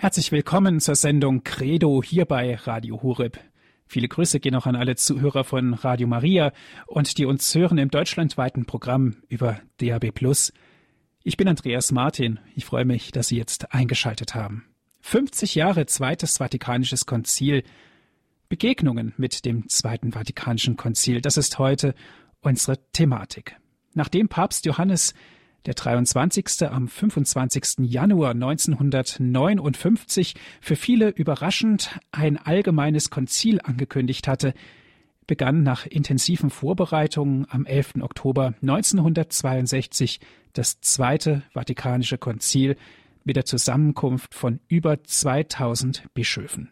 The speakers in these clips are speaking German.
Herzlich willkommen zur Sendung Credo hier bei Radio Horeb. Viele Grüße gehen auch an alle Zuhörer von Radio Maria und die uns hören im deutschlandweiten Programm über DAB+. Ich bin Andreas Martin. Ich freue mich, dass Sie jetzt eingeschaltet haben. 50 Jahre Zweites Vatikanisches Konzil. Begegnungen mit dem Zweiten Vatikanischen Konzil. Das ist heute unsere Thematik. Nachdem Papst Johannes der 23. am 25. Januar 1959 für viele überraschend ein allgemeines Konzil angekündigt hatte, begann nach intensiven Vorbereitungen am 11. Oktober 1962 das Zweite Vatikanische Konzil mit der Zusammenkunft von über 2000 Bischöfen.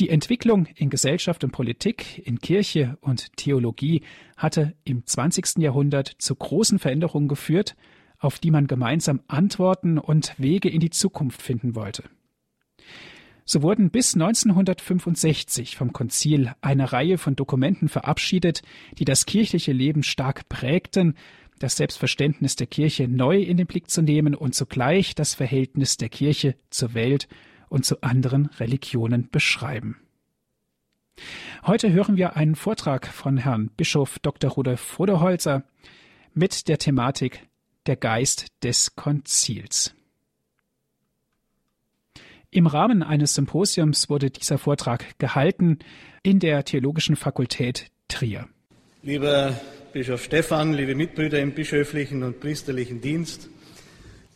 Die Entwicklung in Gesellschaft und Politik, in Kirche und Theologie hatte im 20. Jahrhundert zu großen Veränderungen geführt, auf die man gemeinsam Antworten und Wege in die Zukunft finden wollte. So wurden bis 1965 vom Konzil eine Reihe von Dokumenten verabschiedet, die das kirchliche Leben stark prägten, das Selbstverständnis der Kirche neu in den Blick zu nehmen und zugleich das Verhältnis der Kirche zur Welt und zu anderen Religionen beschreiben. Heute hören wir einen Vortrag von Herrn Bischof Dr. Rudolf Voderholzer mit der Thematik Der Geist des Konzils. Im Rahmen eines Symposiums wurde dieser Vortrag gehalten in der Theologischen Fakultät Trier. Lieber Bischof Stephan, liebe Mitbrüder im bischöflichen und priesterlichen Dienst,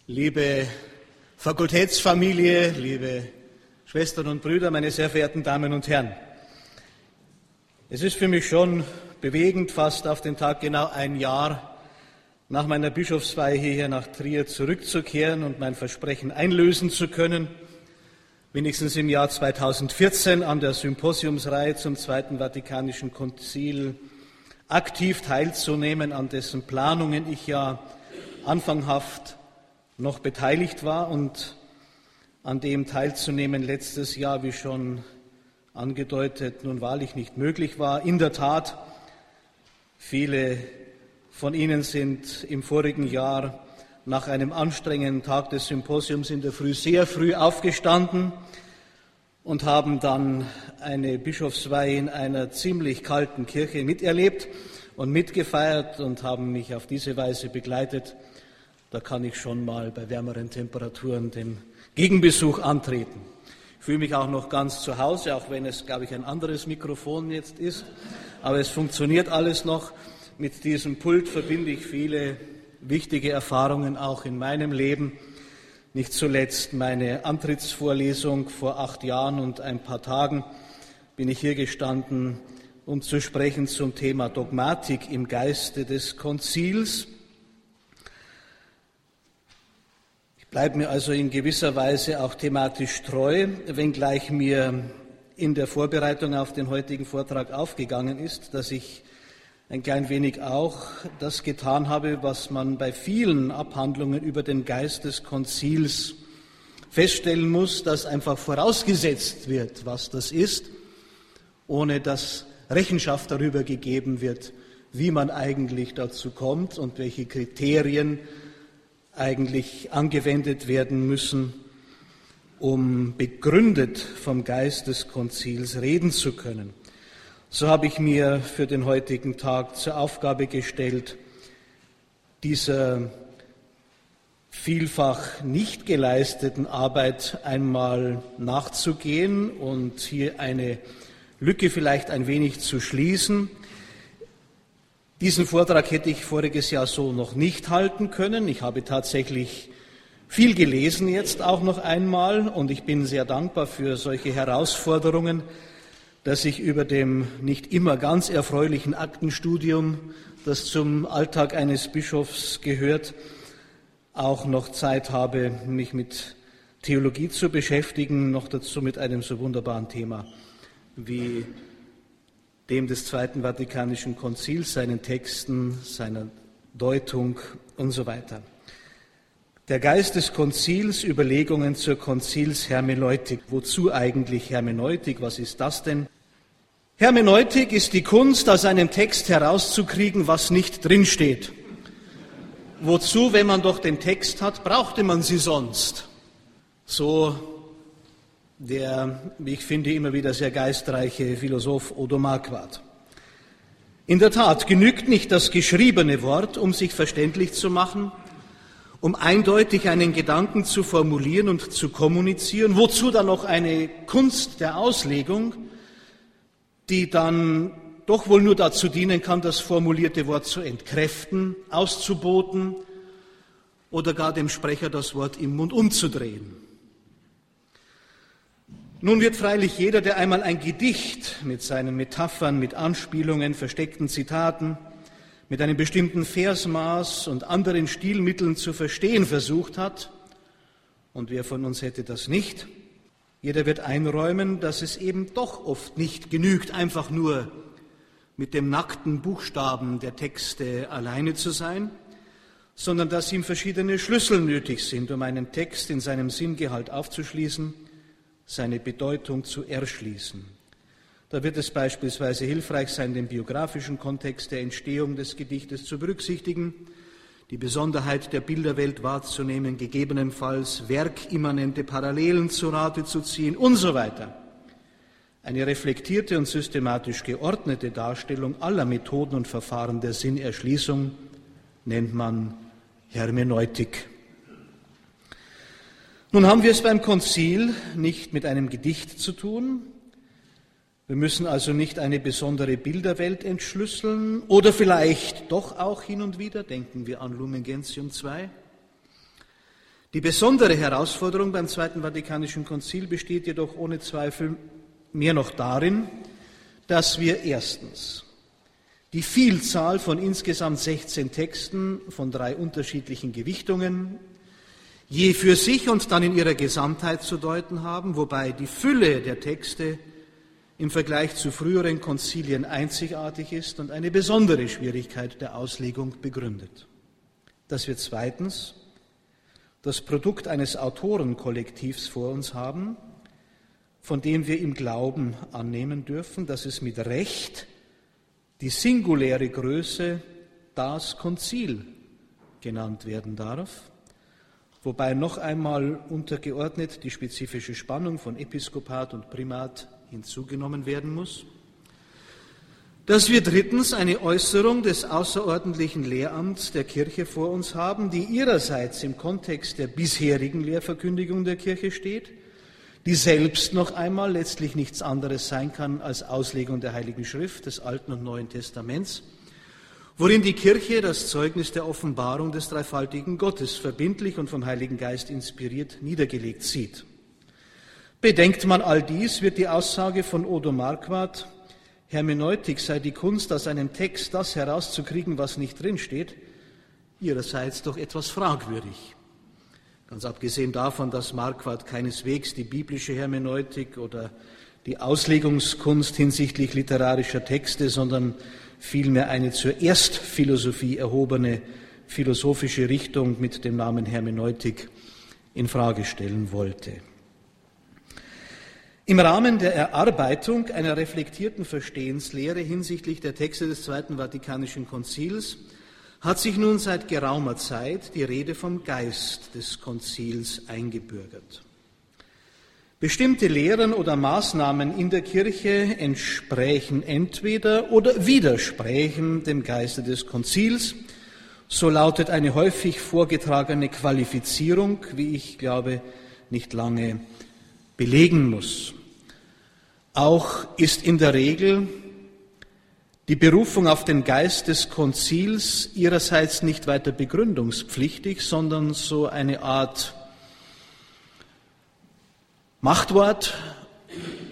liebe Fakultätsfamilie, liebe Schwestern und Brüder, meine sehr verehrten Damen und Herren. Es ist für mich schon bewegend, fast auf den Tag genau ein Jahr nach meiner Bischofsweihe hierher nach Trier zurückzukehren und mein Versprechen einlösen zu können, wenigstens im Jahr 2014 an der Symposiumsreihe zum Zweiten Vatikanischen Konzil aktiv teilzunehmen, an dessen Planungen ich ja anfanghaft noch beteiligt war und an dem teilzunehmen letztes Jahr, wie schon angedeutet, nun wahrlich nicht möglich war. In der Tat, viele von Ihnen sind im vorigen Jahr nach einem anstrengenden Tag des Symposiums in der Früh sehr früh aufgestanden und haben dann eine Bischofsweihe in einer ziemlich kalten Kirche miterlebt und mitgefeiert und haben mich auf diese Weise begleitet da kann ich schon mal bei wärmeren Temperaturen den Gegenbesuch antreten. Ich fühle mich auch noch ganz zu Hause, auch wenn es, glaube ich, ein anderes Mikrofon jetzt ist. Aber es funktioniert alles noch. Mit diesem Pult verbinde ich viele wichtige Erfahrungen auch in meinem Leben. Nicht zuletzt meine Antrittsvorlesung vor acht Jahren und ein paar Tagen bin ich hier gestanden, um zu sprechen zum Thema Dogmatik im Geiste des Konzils. Bleibt mir also in gewisser Weise auch thematisch treu, wenngleich mir in der Vorbereitung auf den heutigen Vortrag aufgegangen ist, dass ich ein klein wenig auch das getan habe, was man bei vielen Abhandlungen über den Geist des Konzils feststellen muss, dass einfach vorausgesetzt wird, was das ist, ohne dass Rechenschaft darüber gegeben wird, wie man eigentlich dazu kommt und welche Kriterien eigentlich angewendet werden müssen, um begründet vom Geist des Konzils reden zu können. So habe ich mir für den heutigen Tag zur Aufgabe gestellt, dieser vielfach nicht geleisteten Arbeit einmal nachzugehen und hier eine Lücke vielleicht ein wenig zu schließen, diesen Vortrag hätte ich voriges Jahr so noch nicht halten können. Ich habe tatsächlich viel gelesen jetzt auch noch einmal und ich bin sehr dankbar für solche Herausforderungen, dass ich über dem nicht immer ganz erfreulichen Aktenstudium, das zum Alltag eines Bischofs gehört, auch noch Zeit habe, mich mit Theologie zu beschäftigen, noch dazu mit einem so wunderbaren Thema wie dem des Zweiten Vatikanischen Konzils, seinen Texten, seiner Deutung und so weiter. Der Geist des Konzils, Überlegungen zur Konzilshermeneutik. Wozu eigentlich Hermeneutik? Was ist das denn? Hermeneutik ist die Kunst, aus einem Text herauszukriegen, was nicht drinsteht. Wozu, wenn man doch den Text hat, brauchte man sie sonst? So der, wie ich finde, immer wieder sehr geistreiche Philosoph Odo Marquardt. In der Tat genügt nicht das geschriebene Wort, um sich verständlich zu machen, um eindeutig einen Gedanken zu formulieren und zu kommunizieren, wozu dann noch eine Kunst der Auslegung, die dann doch wohl nur dazu dienen kann, das formulierte Wort zu entkräften, auszuboten oder gar dem Sprecher das Wort im Mund umzudrehen. Nun wird freilich jeder, der einmal ein Gedicht mit seinen Metaphern, mit Anspielungen, versteckten Zitaten, mit einem bestimmten Versmaß und anderen Stilmitteln zu verstehen versucht hat, und wer von uns hätte das nicht, jeder wird einräumen, dass es eben doch oft nicht genügt, einfach nur mit dem nackten Buchstaben der Texte alleine zu sein, sondern dass ihm verschiedene Schlüssel nötig sind, um einen Text in seinem Sinngehalt aufzuschließen seine Bedeutung zu erschließen. Da wird es beispielsweise hilfreich sein, den biografischen Kontext der Entstehung des Gedichtes zu berücksichtigen, die Besonderheit der Bilderwelt wahrzunehmen, gegebenenfalls werkimmanente Parallelen zu Rate zu ziehen und so weiter. Eine reflektierte und systematisch geordnete Darstellung aller Methoden und Verfahren der Sinnerschließung nennt man Hermeneutik. Nun haben wir es beim Konzil nicht mit einem Gedicht zu tun. Wir müssen also nicht eine besondere Bilderwelt entschlüsseln oder vielleicht doch auch hin und wieder, denken wir an Lumen Gentium II. Die besondere Herausforderung beim Zweiten Vatikanischen Konzil besteht jedoch ohne Zweifel mehr noch darin, dass wir erstens die Vielzahl von insgesamt 16 Texten von drei unterschiedlichen Gewichtungen je für sich und dann in ihrer Gesamtheit zu deuten haben, wobei die Fülle der Texte im Vergleich zu früheren Konzilien einzigartig ist und eine besondere Schwierigkeit der Auslegung begründet. Dass wir zweitens das Produkt eines Autorenkollektivs vor uns haben, von dem wir im Glauben annehmen dürfen, dass es mit Recht die singuläre Größe das Konzil genannt werden darf wobei noch einmal untergeordnet die spezifische Spannung von Episkopat und Primat hinzugenommen werden muss, dass wir drittens eine Äußerung des außerordentlichen Lehramts der Kirche vor uns haben, die ihrerseits im Kontext der bisherigen Lehrverkündigung der Kirche steht, die selbst noch einmal letztlich nichts anderes sein kann als Auslegung der Heiligen Schrift des Alten und Neuen Testaments worin die Kirche das Zeugnis der Offenbarung des dreifaltigen Gottes verbindlich und vom Heiligen Geist inspiriert niedergelegt sieht. Bedenkt man all dies, wird die Aussage von Odo Marquardt, Hermeneutik sei die Kunst, aus einem Text das herauszukriegen, was nicht drinsteht, ihrerseits doch etwas fragwürdig. Ganz abgesehen davon, dass Marquardt keineswegs die biblische Hermeneutik oder die Auslegungskunst hinsichtlich literarischer Texte, sondern vielmehr eine zur Erstphilosophie erhobene philosophische Richtung mit dem Namen Hermeneutik in Frage stellen wollte. Im Rahmen der Erarbeitung einer reflektierten Verstehenslehre hinsichtlich der Texte des Zweiten Vatikanischen Konzils hat sich nun seit geraumer Zeit die Rede vom Geist des Konzils eingebürgert. Bestimmte Lehren oder Maßnahmen in der Kirche entsprechen entweder oder widersprechen dem Geiste des Konzils. So lautet eine häufig vorgetragene Qualifizierung, wie ich glaube, nicht lange belegen muss. Auch ist in der Regel die Berufung auf den Geist des Konzils ihrerseits nicht weiter begründungspflichtig, sondern so eine Art Machtwort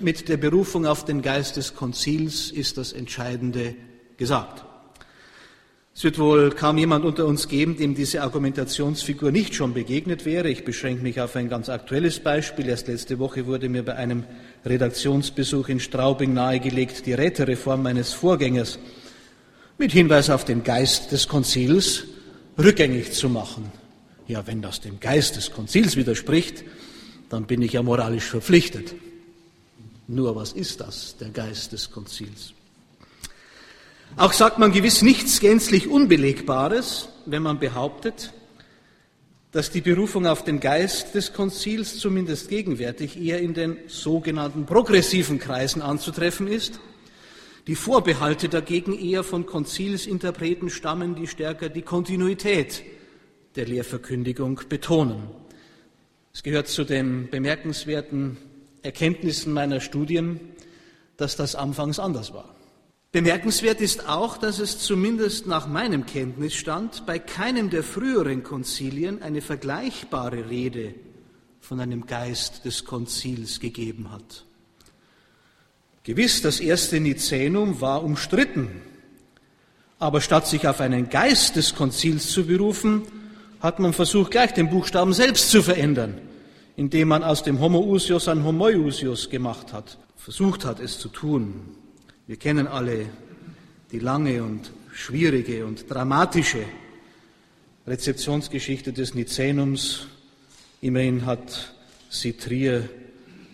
mit der Berufung auf den Geist des Konzils ist das Entscheidende gesagt. Es wird wohl kaum jemand unter uns geben, dem diese Argumentationsfigur nicht schon begegnet wäre. Ich beschränke mich auf ein ganz aktuelles Beispiel. Erst letzte Woche wurde mir bei einem Redaktionsbesuch in Straubing nahegelegt, die Rätereform meines Vorgängers mit Hinweis auf den Geist des Konzils rückgängig zu machen. Ja, wenn das dem Geist des Konzils widerspricht, dann bin ich ja moralisch verpflichtet. Nur was ist das, der Geist des Konzils? Auch sagt man gewiss nichts gänzlich Unbelegbares, wenn man behauptet, dass die Berufung auf den Geist des Konzils zumindest gegenwärtig eher in den sogenannten progressiven Kreisen anzutreffen ist. Die Vorbehalte dagegen eher von Konzilsinterpreten stammen, die stärker die Kontinuität der Lehrverkündigung betonen. Es gehört zu den bemerkenswerten Erkenntnissen meiner Studien, dass das anfangs anders war. Bemerkenswert ist auch, dass es zumindest nach meinem Kenntnisstand bei keinem der früheren Konzilien eine vergleichbare Rede von einem Geist des Konzils gegeben hat. Gewiss, das erste Nicänum war umstritten, aber statt sich auf einen Geist des Konzils zu berufen, hat man versucht, gleich den Buchstaben selbst zu verändern, indem man aus dem Homoousios ein Homoiousios gemacht hat, versucht hat, es zu tun. Wir kennen alle die lange und schwierige und dramatische Rezeptionsgeschichte des Nizänums. Immerhin hat sie Trier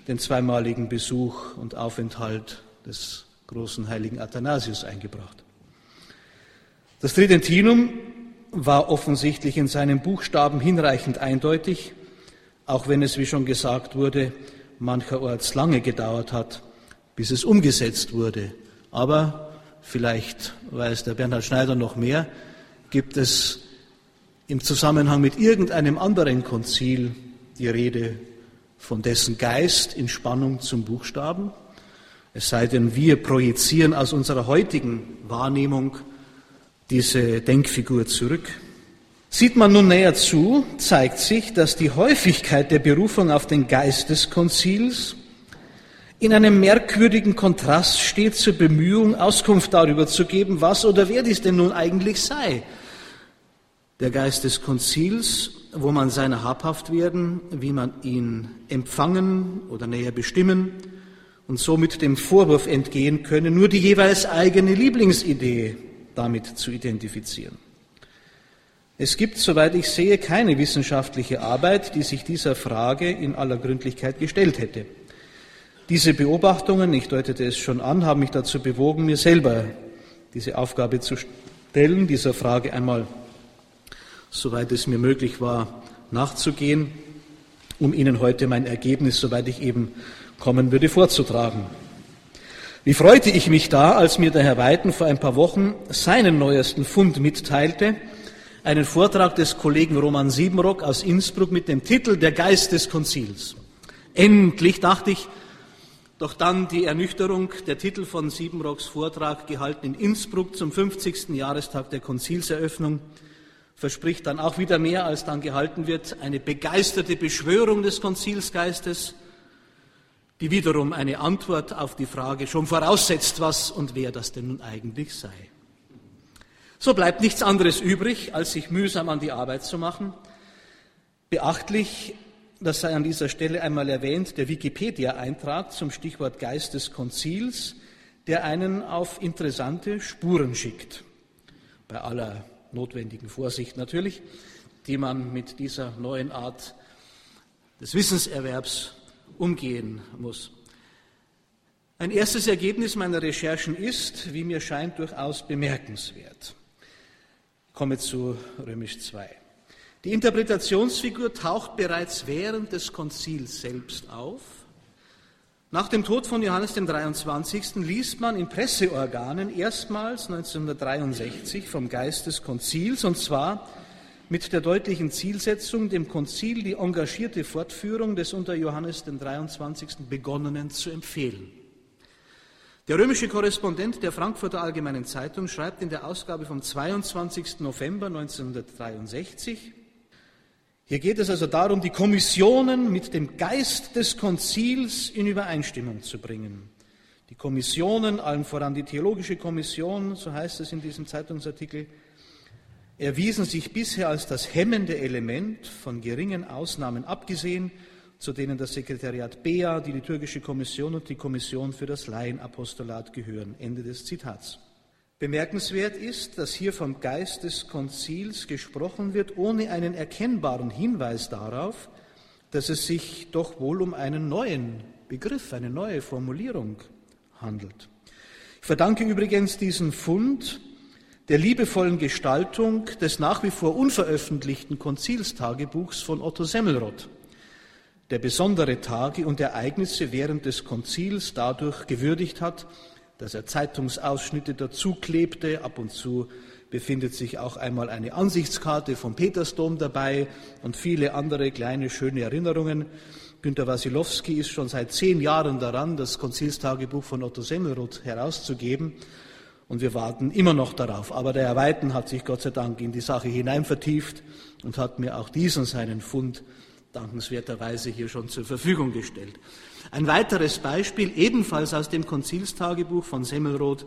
den zweimaligen Besuch und Aufenthalt des großen heiligen Athanasius eingebracht. Das Tridentinum war offensichtlich in seinen Buchstaben hinreichend eindeutig, auch wenn es, wie schon gesagt wurde, mancherorts lange gedauert hat, bis es umgesetzt wurde. Aber vielleicht weiß der Bernhard Schneider noch mehr, gibt es im Zusammenhang mit irgendeinem anderen Konzil die Rede von dessen Geist in Spannung zum Buchstaben. Es sei denn, wir projizieren aus unserer heutigen Wahrnehmung diese Denkfigur zurück. Sieht man nun näher zu, zeigt sich, dass die Häufigkeit der Berufung auf den Geist des Konzils in einem merkwürdigen Kontrast steht zur Bemühung, Auskunft darüber zu geben, was oder wer dies denn nun eigentlich sei. Der Geist des Konzils, wo man seiner habhaft werden, wie man ihn empfangen oder näher bestimmen und somit dem Vorwurf entgehen könne, nur die jeweils eigene Lieblingsidee damit zu identifizieren. Es gibt, soweit ich sehe, keine wissenschaftliche Arbeit, die sich dieser Frage in aller Gründlichkeit gestellt hätte. Diese Beobachtungen, ich deutete es schon an, haben mich dazu bewogen, mir selber diese Aufgabe zu stellen, dieser Frage einmal, soweit es mir möglich war, nachzugehen, um Ihnen heute mein Ergebnis, soweit ich eben kommen würde, vorzutragen. Wie freute ich mich da, als mir der Herr Weiden vor ein paar Wochen seinen neuesten Fund mitteilte, einen Vortrag des Kollegen Roman Siebenrock aus Innsbruck mit dem Titel Der Geist des Konzils. Endlich dachte ich, doch dann die Ernüchterung, der Titel von Siebenrocks Vortrag, gehalten in Innsbruck zum 50. Jahrestag der Konzilseröffnung, verspricht dann auch wieder mehr, als dann gehalten wird, eine begeisterte Beschwörung des Konzilsgeistes, die wiederum eine Antwort auf die Frage schon voraussetzt, was und wer das denn nun eigentlich sei. So bleibt nichts anderes übrig, als sich mühsam an die Arbeit zu machen. Beachtlich das sei an dieser Stelle einmal erwähnt, der Wikipedia-Eintrag zum Stichwort Geist des Konzils, der einen auf interessante Spuren schickt. Bei aller notwendigen Vorsicht natürlich, die man mit dieser neuen Art des Wissenserwerbs umgehen muss. Ein erstes Ergebnis meiner Recherchen ist, wie mir scheint, durchaus bemerkenswert. Komme zu Römisch 2. Die Interpretationsfigur taucht bereits während des Konzils selbst auf. Nach dem Tod von Johannes dem 23. liest man in Presseorganen erstmals 1963 vom Geist des Konzils und zwar mit der deutlichen Zielsetzung, dem Konzil die engagierte Fortführung des unter Johannes dem 23. begonnenen zu empfehlen. Der römische Korrespondent der Frankfurter Allgemeinen Zeitung schreibt in der Ausgabe vom 22. November 1963, hier geht es also darum, die Kommissionen mit dem Geist des Konzils in Übereinstimmung zu bringen. Die Kommissionen, allen voran die Theologische Kommission, so heißt es in diesem Zeitungsartikel, erwiesen sich bisher als das hemmende Element, von geringen Ausnahmen abgesehen, zu denen das Sekretariat BEA, die Liturgische Kommission und die Kommission für das Laienapostolat gehören. Ende des Zitats. Bemerkenswert ist, dass hier vom Geist des Konzils gesprochen wird, ohne einen erkennbaren Hinweis darauf, dass es sich doch wohl um einen neuen Begriff, eine neue Formulierung handelt. Ich verdanke übrigens diesen Fund der liebevollen Gestaltung des nach wie vor unveröffentlichten Konzilstagebuchs von Otto Semmelrott, der besondere Tage und Ereignisse während des Konzils dadurch gewürdigt hat, dass er Zeitungsausschnitte dazu klebte, ab und zu befindet sich auch einmal eine Ansichtskarte vom Petersdom dabei und viele andere kleine schöne Erinnerungen. Günter Wasilowski ist schon seit zehn Jahren daran, das Konzilstagebuch von Otto Semmelroth herauszugeben. Und wir warten immer noch darauf. Aber der Herr Weiten hat sich Gott sei Dank in die Sache hinein vertieft und hat mir auch diesen seinen Fund dankenswerterweise hier schon zur Verfügung gestellt. Ein weiteres Beispiel, ebenfalls aus dem Konzilstagebuch von Semmelroth,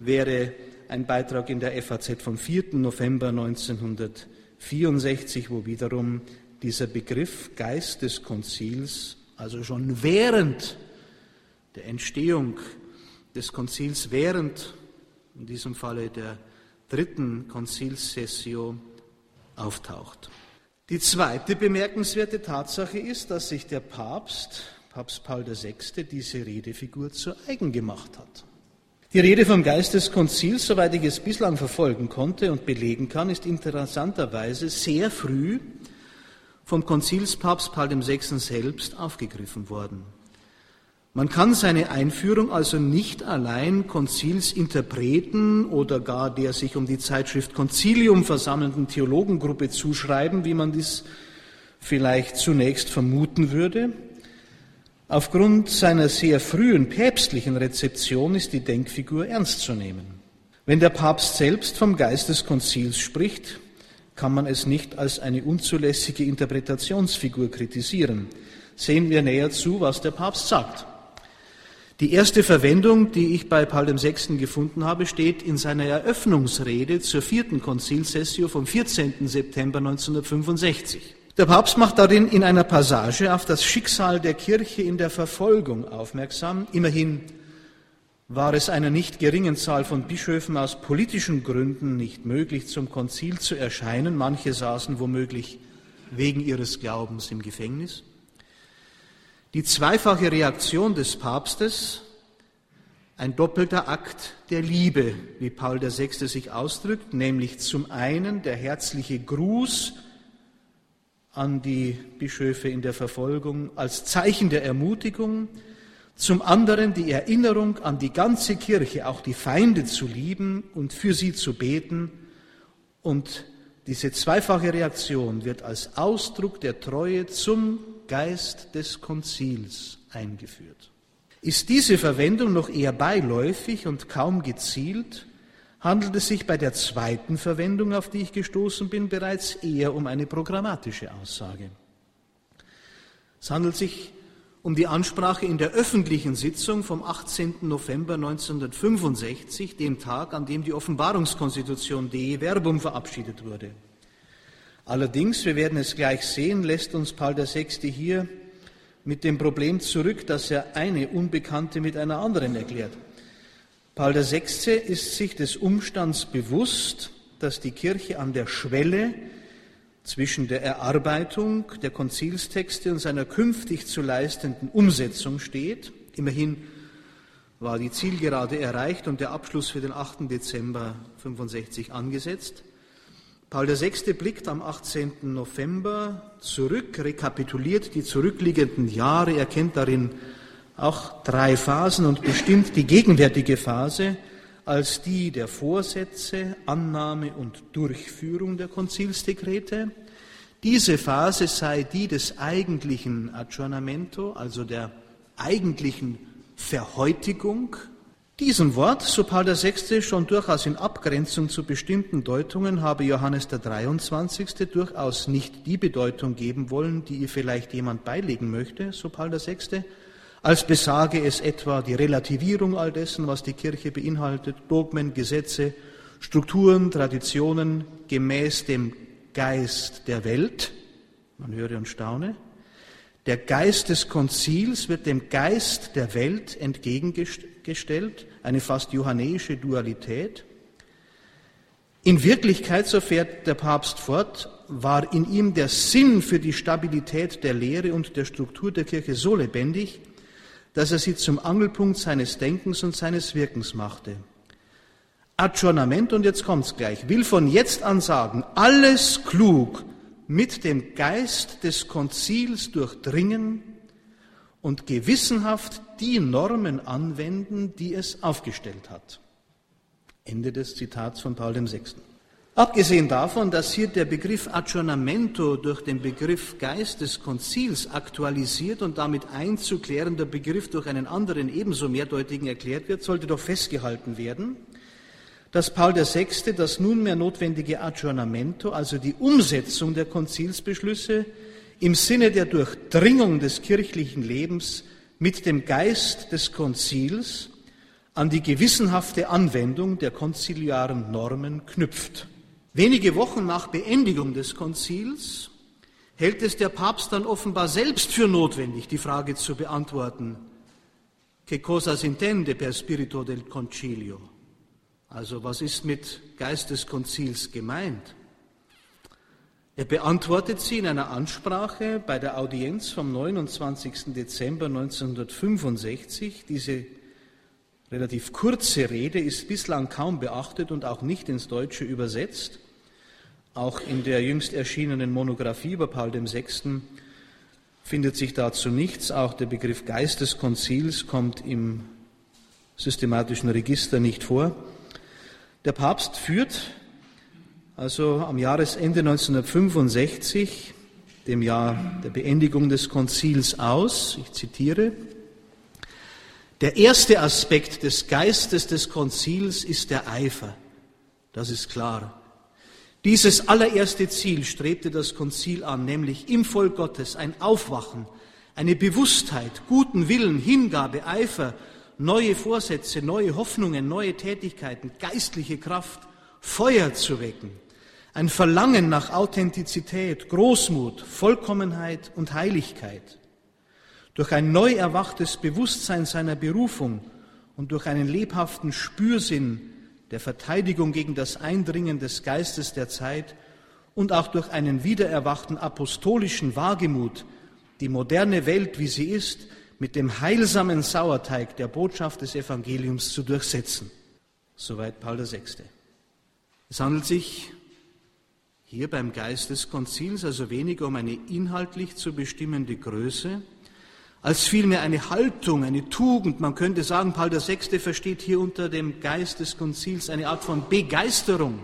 wäre ein Beitrag in der FAZ vom 4. November 1964, wo wiederum dieser Begriff Geist des Konzils, also schon während der Entstehung des Konzils, während in diesem Falle der dritten Konzilssession auftaucht. Die zweite bemerkenswerte Tatsache ist, dass sich der Papst, Papst Paul VI., diese Redefigur zu eigen gemacht hat. Die Rede vom Geist des Konzils, soweit ich es bislang verfolgen konnte und belegen kann, ist interessanterweise sehr früh vom Konzilspapst Paul VI. selbst aufgegriffen worden. Man kann seine Einführung also nicht allein Konzilsinterpreten oder gar der sich um die Zeitschrift Konzilium versammelnden Theologengruppe zuschreiben, wie man dies vielleicht zunächst vermuten würde, Aufgrund seiner sehr frühen päpstlichen Rezeption ist die Denkfigur ernst zu nehmen. Wenn der Papst selbst vom Geist des Konzils spricht, kann man es nicht als eine unzulässige Interpretationsfigur kritisieren. Sehen wir näher zu, was der Papst sagt. Die erste Verwendung, die ich bei Paul VI. gefunden habe, steht in seiner Eröffnungsrede zur vierten Konzilsessio vom 14. September 1965. Der Papst macht darin in einer Passage auf das Schicksal der Kirche in der Verfolgung aufmerksam. Immerhin war es einer nicht geringen Zahl von Bischöfen aus politischen Gründen nicht möglich, zum Konzil zu erscheinen. Manche saßen womöglich wegen ihres Glaubens im Gefängnis. Die zweifache Reaktion des Papstes, ein doppelter Akt der Liebe, wie Paul VI. sich ausdrückt, nämlich zum einen der herzliche Gruß an die Bischöfe in der Verfolgung als Zeichen der Ermutigung, zum anderen die Erinnerung an die ganze Kirche, auch die Feinde zu lieben und für sie zu beten. Und diese zweifache Reaktion wird als Ausdruck der Treue zum Geist des Konzils eingeführt. Ist diese Verwendung noch eher beiläufig und kaum gezielt, handelt es sich bei der zweiten Verwendung, auf die ich gestoßen bin, bereits eher um eine programmatische Aussage. Es handelt sich um die Ansprache in der öffentlichen Sitzung vom 18. November 1965, dem Tag, an dem die Offenbarungskonstitution Dei Verbum verabschiedet wurde. Allerdings, wir werden es gleich sehen, lässt uns Paul VI. hier mit dem Problem zurück, dass er eine Unbekannte mit einer anderen erklärt. Paul VI. ist sich des Umstands bewusst, dass die Kirche an der Schwelle zwischen der Erarbeitung der Konzilstexte und seiner künftig zu leistenden Umsetzung steht. Immerhin war die Zielgerade erreicht und der Abschluss für den 8. Dezember 65 angesetzt. Paul VI. blickt am 18. November zurück, rekapituliert die zurückliegenden Jahre, erkennt darin auch drei Phasen und bestimmt die gegenwärtige Phase als die der Vorsätze, Annahme und Durchführung der Konzilsdekrete. Diese Phase sei die des eigentlichen Aggiornamento, also der eigentlichen Verhäutigung. Diesen Wort, so Paul VI. schon durchaus in Abgrenzung zu bestimmten Deutungen, habe Johannes der 23. durchaus nicht die Bedeutung geben wollen, die ihr vielleicht jemand beilegen möchte, so Paul VI., als besage es etwa die Relativierung all dessen, was die Kirche beinhaltet, Dogmen, Gesetze, Strukturen, Traditionen gemäß dem Geist der Welt. Man höre und staune. Der Geist des Konzils wird dem Geist der Welt entgegengestellt, eine fast johannäische Dualität. In Wirklichkeit, so fährt der Papst fort, war in ihm der Sinn für die Stabilität der Lehre und der Struktur der Kirche so lebendig, dass er sie zum Angelpunkt seines Denkens und seines Wirkens machte. Adjournament, und jetzt kommt's gleich, will von jetzt an sagen, alles klug mit dem Geist des Konzils durchdringen und gewissenhaft die Normen anwenden, die es aufgestellt hat. Ende des Zitats von Paul VI. Abgesehen davon, dass hier der Begriff Aggiornamento durch den Begriff Geist des Konzils aktualisiert und damit einzuklärender Begriff durch einen anderen ebenso mehrdeutigen erklärt wird, sollte doch festgehalten werden, dass Paul VI. das nunmehr notwendige Aggiornamento, also die Umsetzung der Konzilsbeschlüsse im Sinne der Durchdringung des kirchlichen Lebens mit dem Geist des Konzils an die gewissenhafte Anwendung der konziliaren Normen knüpft. Wenige Wochen nach Beendigung des Konzils hält es der Papst dann offenbar selbst für notwendig, die Frage zu beantworten, che cosa si intende per spirito del concilio? Also was ist mit Geist des Konzils gemeint? Er beantwortet sie in einer Ansprache bei der Audienz vom 29. Dezember 1965. Diese relativ kurze Rede ist bislang kaum beachtet und auch nicht ins Deutsche übersetzt. Auch in der jüngst erschienenen Monographie über Paul VI. findet sich dazu nichts. Auch der Begriff Geist des Konzils kommt im systematischen Register nicht vor. Der Papst führt also am Jahresende 1965, dem Jahr der Beendigung des Konzils aus, ich zitiere, der erste Aspekt des Geistes des Konzils ist der Eifer. Das ist klar. Dieses allererste Ziel strebte das Konzil an, nämlich im Volk Gottes ein Aufwachen, eine Bewusstheit, guten Willen, Hingabe, Eifer neue Vorsätze, neue Hoffnungen, neue Tätigkeiten, geistliche Kraft, Feuer zu wecken. Ein Verlangen nach Authentizität, Großmut, Vollkommenheit und Heiligkeit. Durch ein neu erwachtes Bewusstsein seiner Berufung und durch einen lebhaften Spürsinn der Verteidigung gegen das Eindringen des Geistes der Zeit und auch durch einen wiedererwachten apostolischen Wagemut, die moderne Welt, wie sie ist, mit dem heilsamen Sauerteig der Botschaft des Evangeliums zu durchsetzen. Soweit Paul VI. Es handelt sich hier beim Geist des Konzils also weniger um eine inhaltlich zu bestimmende Größe, als vielmehr eine Haltung, eine Tugend. Man könnte sagen, Paul VI. versteht hier unter dem Geist des Konzils eine Art von Begeisterung,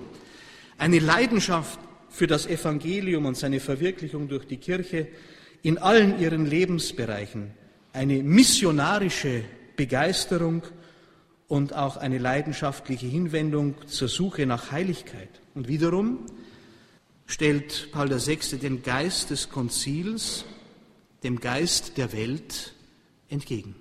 eine Leidenschaft für das Evangelium und seine Verwirklichung durch die Kirche in allen ihren Lebensbereichen eine missionarische Begeisterung und auch eine leidenschaftliche Hinwendung zur Suche nach Heiligkeit. Und wiederum stellt Paul VI. den Geist des Konzils dem Geist der Welt entgegen.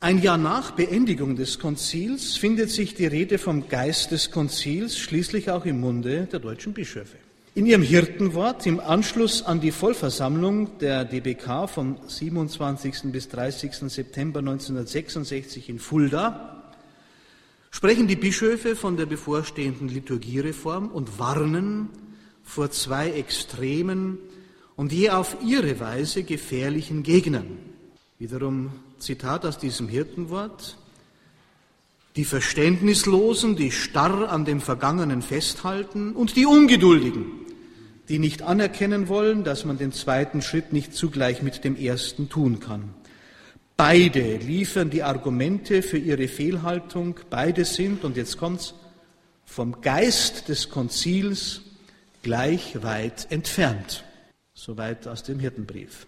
Ein Jahr nach Beendigung des Konzils findet sich die Rede vom Geist des Konzils schließlich auch im Munde der deutschen Bischöfe. In ihrem Hirtenwort im Anschluss an die Vollversammlung der DBK vom 27. bis 30. September 1966 in Fulda sprechen die Bischöfe von der bevorstehenden Liturgiereform und warnen vor zwei extremen und je auf ihre Weise gefährlichen Gegnern. Wiederum Zitat aus diesem Hirtenwort. Die Verständnislosen, die starr an dem Vergangenen festhalten und die Ungeduldigen, die nicht anerkennen wollen, dass man den zweiten Schritt nicht zugleich mit dem ersten tun kann. Beide liefern die Argumente für ihre Fehlhaltung, beide sind, und jetzt kommt's, vom Geist des Konzils gleich weit entfernt. Soweit aus dem Hirtenbrief.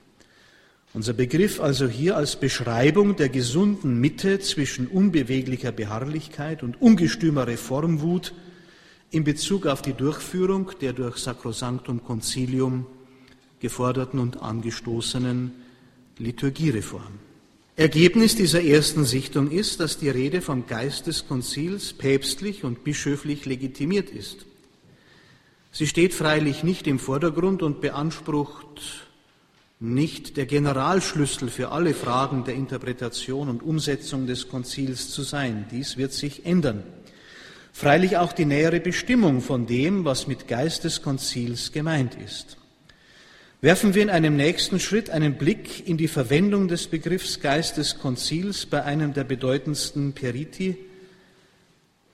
Unser Begriff also hier als Beschreibung der gesunden Mitte zwischen unbeweglicher Beharrlichkeit und ungestümer Reformwut in Bezug auf die Durchführung der durch Sacrosanctum Concilium geforderten und angestoßenen Liturgiereform. Ergebnis dieser ersten Sichtung ist, dass die Rede vom Geist des Konzils päpstlich und bischöflich legitimiert ist. Sie steht freilich nicht im Vordergrund und beansprucht nicht der Generalschlüssel für alle Fragen der Interpretation und Umsetzung des Konzils zu sein. Dies wird sich ändern. Freilich auch die nähere Bestimmung von dem, was mit Geist des Konzils gemeint ist. Werfen wir in einem nächsten Schritt einen Blick in die Verwendung des Begriffs Geist des Konzils bei einem der bedeutendsten Periti,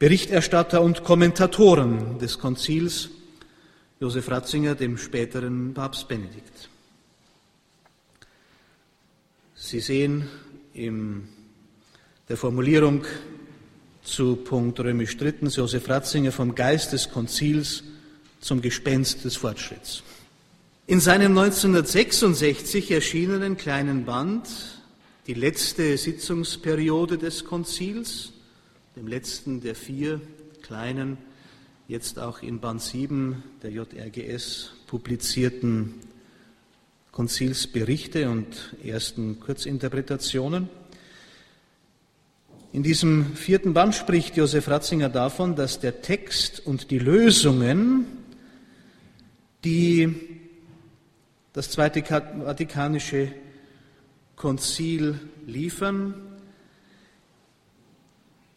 Berichterstatter und Kommentatoren des Konzils, Josef Ratzinger, dem späteren Papst Benedikt. Sie sehen in der Formulierung zu Punkt römisch drittens Josef Ratzinger vom Geist des Konzils zum Gespenst des Fortschritts. In seinem 1966 erschienenen kleinen Band Die letzte Sitzungsperiode des Konzils, dem letzten der vier kleinen, jetzt auch in Band 7 der JRGS publizierten Konzilsberichte und ersten Kurzinterpretationen. In diesem vierten Band spricht Josef Ratzinger davon, dass der Text und die Lösungen, die das Zweite Vatikanische Konzil liefern,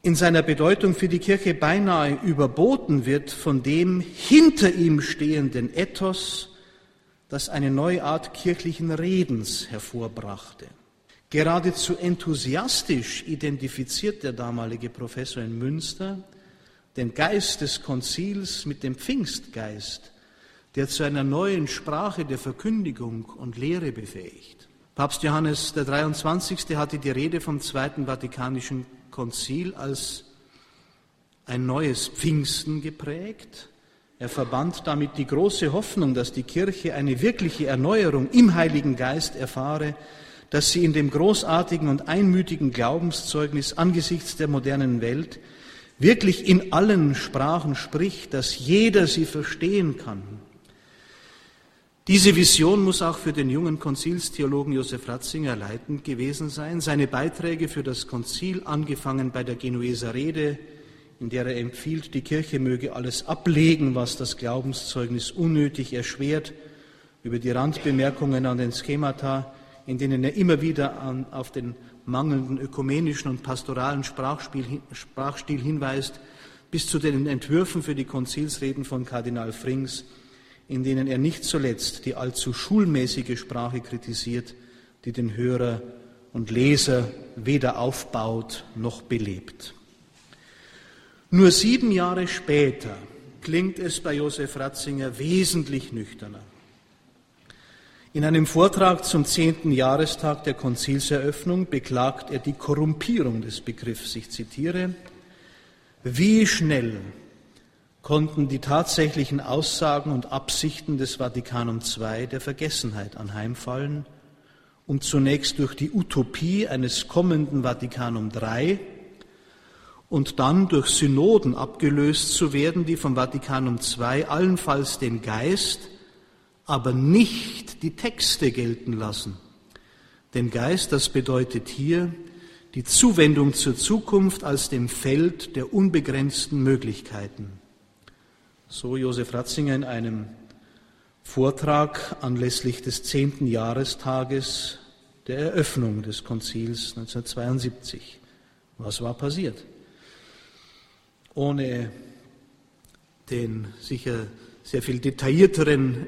in seiner Bedeutung für die Kirche beinahe überboten wird von dem hinter ihm stehenden Ethos, das eine neue Art kirchlichen Redens hervorbrachte. Geradezu enthusiastisch identifiziert der damalige Professor in Münster den Geist des Konzils mit dem Pfingstgeist, der zu einer neuen Sprache der Verkündigung und Lehre befähigt. Papst Johannes der 23. hatte die Rede vom Zweiten Vatikanischen Konzil als ein neues Pfingsten geprägt, er verband damit die große Hoffnung, dass die Kirche eine wirkliche Erneuerung im Heiligen Geist erfahre, dass sie in dem großartigen und einmütigen Glaubenszeugnis angesichts der modernen Welt wirklich in allen Sprachen spricht, dass jeder sie verstehen kann. Diese Vision muss auch für den jungen Konzilstheologen Josef Ratzinger leitend gewesen sein. Seine Beiträge für das Konzil, angefangen bei der Genueser Rede, in der er empfiehlt, die Kirche möge alles ablegen, was das Glaubenszeugnis unnötig erschwert, über die Randbemerkungen an den Schemata, in denen er immer wieder an, auf den mangelnden ökumenischen und pastoralen Sprachspiel, Sprachstil hinweist, bis zu den Entwürfen für die Konzilsreden von Kardinal Frings, in denen er nicht zuletzt die allzu schulmäßige Sprache kritisiert, die den Hörer und Leser weder aufbaut noch belebt. Nur sieben Jahre später klingt es bei Josef Ratzinger wesentlich nüchterner. In einem Vortrag zum zehnten Jahrestag der Konzilseröffnung beklagt er die Korrumpierung des Begriffs. Ich zitiere, wie schnell konnten die tatsächlichen Aussagen und Absichten des Vatikanum II der Vergessenheit anheimfallen, um zunächst durch die Utopie eines kommenden Vatikanum III und dann durch Synoden abgelöst zu werden, die vom Vatikanum II allenfalls den Geist, aber nicht die Texte gelten lassen. Den Geist, das bedeutet hier die Zuwendung zur Zukunft als dem Feld der unbegrenzten Möglichkeiten. So Josef Ratzinger in einem Vortrag anlässlich des zehnten Jahrestages der Eröffnung des Konzils 1972. Was war passiert? ohne den sicher sehr viel detaillierteren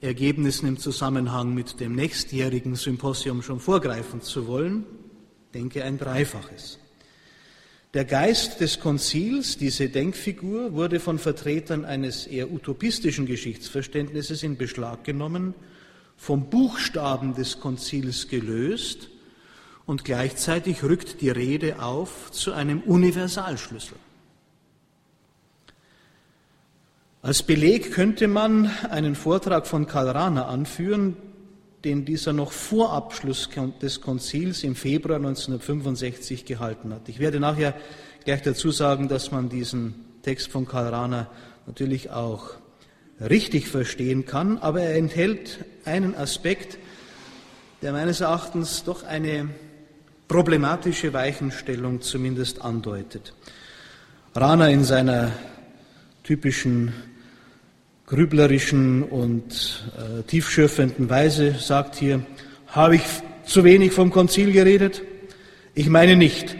Ergebnissen im Zusammenhang mit dem nächstjährigen Symposium schon vorgreifen zu wollen, denke ein Dreifaches. Der Geist des Konzils, diese Denkfigur, wurde von Vertretern eines eher utopistischen Geschichtsverständnisses in Beschlag genommen, vom Buchstaben des Konzils gelöst und gleichzeitig rückt die Rede auf zu einem Universalschlüssel. Als Beleg könnte man einen Vortrag von Karl Rahner anführen, den dieser noch vor Abschluss des Konzils im Februar 1965 gehalten hat. Ich werde nachher gleich dazu sagen, dass man diesen Text von Karl Rahner natürlich auch richtig verstehen kann, aber er enthält einen Aspekt, der meines Erachtens doch eine problematische Weichenstellung zumindest andeutet. Rahner in seiner typischen grüblerischen und äh, tiefschürfenden Weise sagt hier, habe ich zu wenig vom Konzil geredet? Ich meine nicht,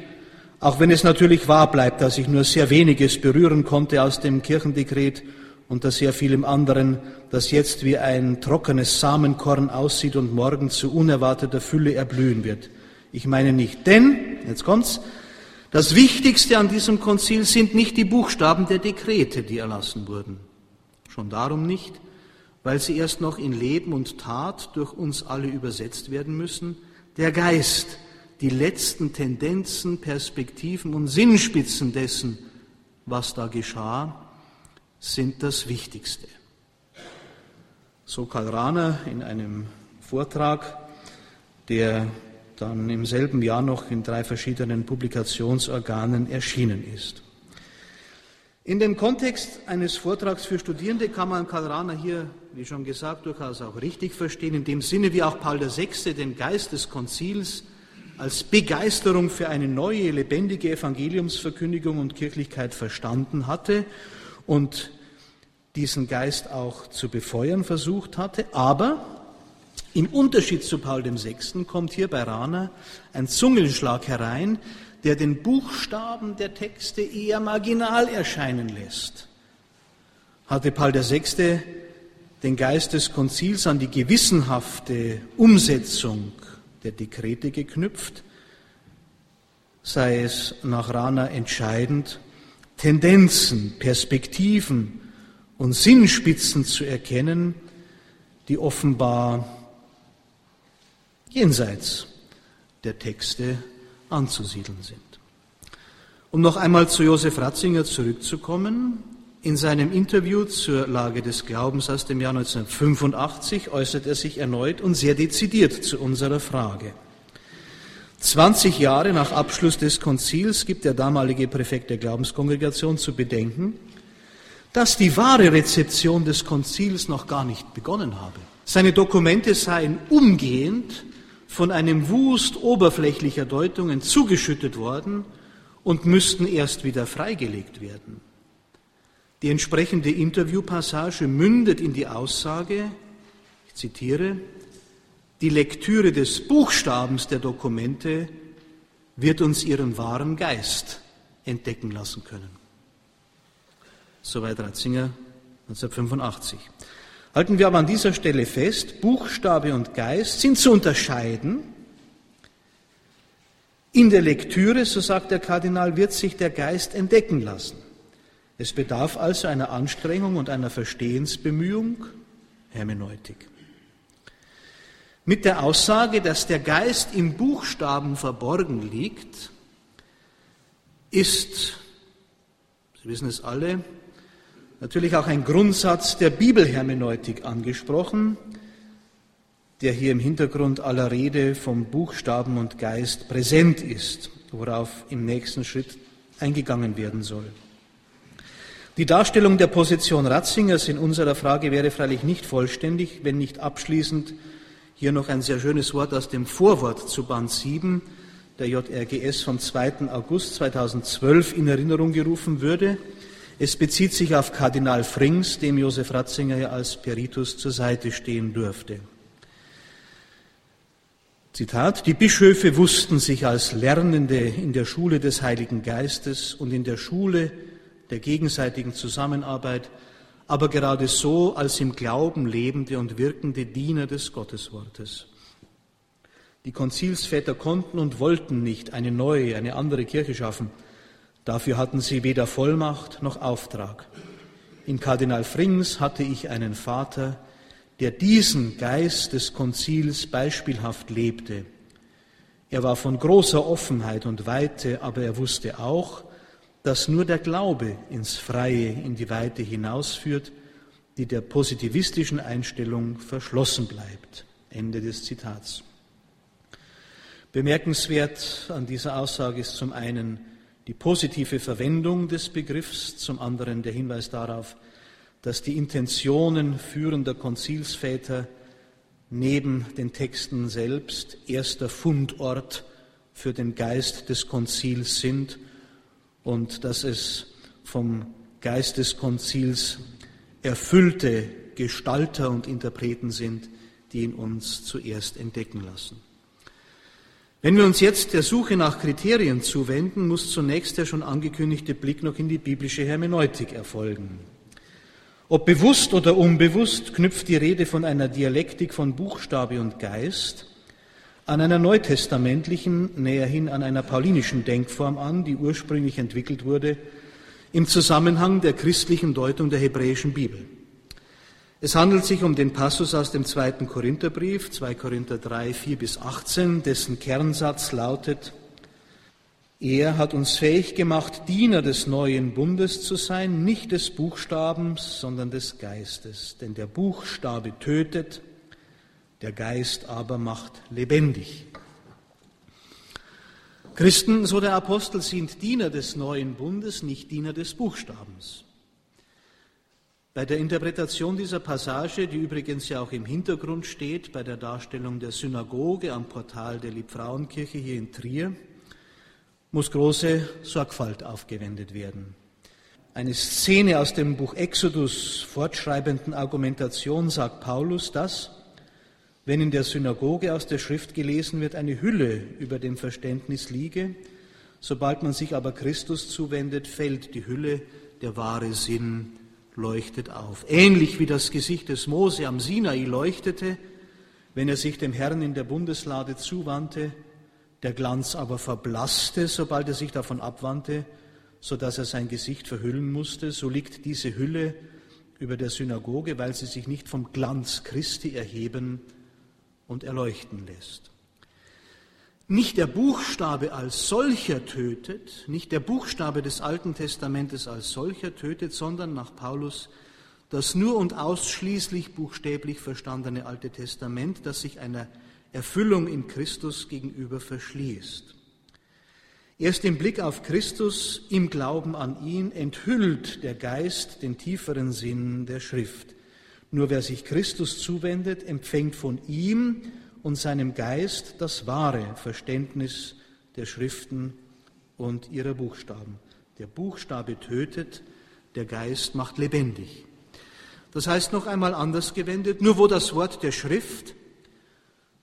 auch wenn es natürlich wahr bleibt, dass ich nur sehr weniges berühren konnte aus dem Kirchendekret und dass sehr viel im anderen, das jetzt wie ein trockenes Samenkorn aussieht und morgen zu unerwarteter Fülle erblühen wird. Ich meine nicht, denn, jetzt kommt's, Das Wichtigste an diesem Konzil sind nicht die Buchstaben der Dekrete, die erlassen wurden. Schon darum nicht, weil sie erst noch in Leben und Tat durch uns alle übersetzt werden müssen. Der Geist, die letzten Tendenzen, Perspektiven und Sinnspitzen dessen, was da geschah, sind das Wichtigste. So Karl Rahner in einem Vortrag, der dann im selben Jahr noch in drei verschiedenen Publikationsorganen erschienen ist. In dem Kontext eines Vortrags für Studierende kann man Karl Rahner hier, wie schon gesagt, durchaus auch richtig verstehen, in dem Sinne, wie auch Paul VI. den Geist des Konzils als Begeisterung für eine neue, lebendige Evangeliumsverkündigung und Kirchlichkeit verstanden hatte und diesen Geist auch zu befeuern versucht hatte. Aber im Unterschied zu Paul VI. kommt hier bei Rahner ein Zungelschlag herein, der den Buchstaben der Texte eher marginal erscheinen lässt. Hatte Paul VI. den Geist des Konzils an die gewissenhafte Umsetzung der Dekrete geknüpft, sei es nach Rana entscheidend, Tendenzen, Perspektiven und Sinnspitzen zu erkennen, die offenbar jenseits der Texte anzusiedeln sind. Um noch einmal zu Josef Ratzinger zurückzukommen, in seinem Interview zur Lage des Glaubens aus dem Jahr 1985 äußert er sich erneut und sehr dezidiert zu unserer Frage. 20 Jahre nach Abschluss des Konzils gibt der damalige Präfekt der Glaubenskongregation zu bedenken, dass die wahre Rezeption des Konzils noch gar nicht begonnen habe. Seine Dokumente seien umgehend von einem Wust oberflächlicher Deutungen zugeschüttet worden und müssten erst wieder freigelegt werden. Die entsprechende Interviewpassage mündet in die Aussage, ich zitiere, die Lektüre des Buchstabens der Dokumente wird uns ihren wahren Geist entdecken lassen können. Soweit Ratzinger 1985. Halten wir aber an dieser Stelle fest, Buchstabe und Geist sind zu unterscheiden. In der Lektüre, so sagt der Kardinal, wird sich der Geist entdecken lassen. Es bedarf also einer Anstrengung und einer Verstehensbemühung, Hermeneutik. Mit der Aussage, dass der Geist im Buchstaben verborgen liegt, ist, Sie wissen es alle, natürlich auch ein Grundsatz der Bibelhermeneutik angesprochen, der hier im Hintergrund aller Rede vom Buchstaben und Geist präsent ist, worauf im nächsten Schritt eingegangen werden soll. Die Darstellung der Position Ratzingers in unserer Frage wäre freilich nicht vollständig, wenn nicht abschließend hier noch ein sehr schönes Wort aus dem Vorwort zu Band 7 der JRGS vom 2. August 2012 in Erinnerung gerufen würde. Es bezieht sich auf Kardinal Frings, dem Josef Ratzinger ja als Peritus zur Seite stehen dürfte. Zitat, die Bischöfe wussten sich als Lernende in der Schule des Heiligen Geistes und in der Schule der gegenseitigen Zusammenarbeit, aber gerade so als im Glauben lebende und wirkende Diener des Gotteswortes. Die Konzilsväter konnten und wollten nicht eine neue, eine andere Kirche schaffen. Dafür hatten sie weder Vollmacht noch Auftrag. In Kardinal Frings hatte ich einen Vater, der diesen Geist des Konzils beispielhaft lebte. Er war von großer Offenheit und Weite, aber er wusste auch, dass nur der Glaube ins Freie, in die Weite hinausführt, die der positivistischen Einstellung verschlossen bleibt. Ende des Zitats. Bemerkenswert an dieser Aussage ist zum einen die positive Verwendung des Begriffs, zum anderen der Hinweis darauf, dass die Intentionen führender Konzilsväter neben den Texten selbst erster Fundort für den Geist des Konzils sind und dass es vom Geist des Konzils erfüllte Gestalter und Interpreten sind, die ihn uns zuerst entdecken lassen. Wenn wir uns jetzt der Suche nach Kriterien zuwenden, muss zunächst der schon angekündigte Blick noch in die biblische Hermeneutik erfolgen. Ob bewusst oder unbewusst knüpft die Rede von einer Dialektik von Buchstabe und Geist an einer neutestamentlichen, näherhin an einer paulinischen Denkform an, die ursprünglich entwickelt wurde im Zusammenhang der christlichen Deutung der hebräischen Bibel. Es handelt sich um den Passus aus dem zweiten Korintherbrief, 2 Korinther 3, 4 bis 18, dessen Kernsatz lautet, er hat uns fähig gemacht, Diener des neuen Bundes zu sein, nicht des Buchstabens, sondern des Geistes. Denn der Buchstabe tötet, der Geist aber macht lebendig. Christen, so der Apostel, sind Diener des neuen Bundes, nicht Diener des Buchstabens. Bei der Interpretation dieser Passage, die übrigens ja auch im Hintergrund steht, bei der Darstellung der Synagoge am Portal der Liebfrauenkirche hier in Trier, muss große Sorgfalt aufgewendet werden. Eine Szene aus dem Buch Exodus fortschreibenden Argumentation sagt Paulus, dass, wenn in der Synagoge aus der Schrift gelesen wird, eine Hülle über dem Verständnis liege, sobald man sich aber Christus zuwendet, fällt die Hülle, der wahre Sinn leuchtet auf. Ähnlich wie das Gesicht des Mose am Sinai leuchtete, wenn er sich dem Herrn in der Bundeslade zuwandte, der Glanz aber verblasste, sobald er sich davon abwandte, so dass er sein Gesicht verhüllen musste, so liegt diese Hülle über der Synagoge, weil sie sich nicht vom Glanz Christi erheben und erleuchten lässt. Nicht der Buchstabe als solcher tötet, nicht der Buchstabe des Alten Testamentes als solcher tötet, sondern nach Paulus das nur und ausschließlich buchstäblich verstandene Alte Testament, das sich einer Erfüllung in Christus gegenüber verschließt. Erst im Blick auf Christus, im Glauben an ihn, enthüllt der Geist den tieferen Sinn der Schrift. Nur wer sich Christus zuwendet, empfängt von ihm und seinem Geist das wahre Verständnis der Schriften und ihrer Buchstaben. Der Buchstabe tötet, der Geist macht lebendig. Das heißt noch einmal anders gewendet, nur wo das Wort der Schrift,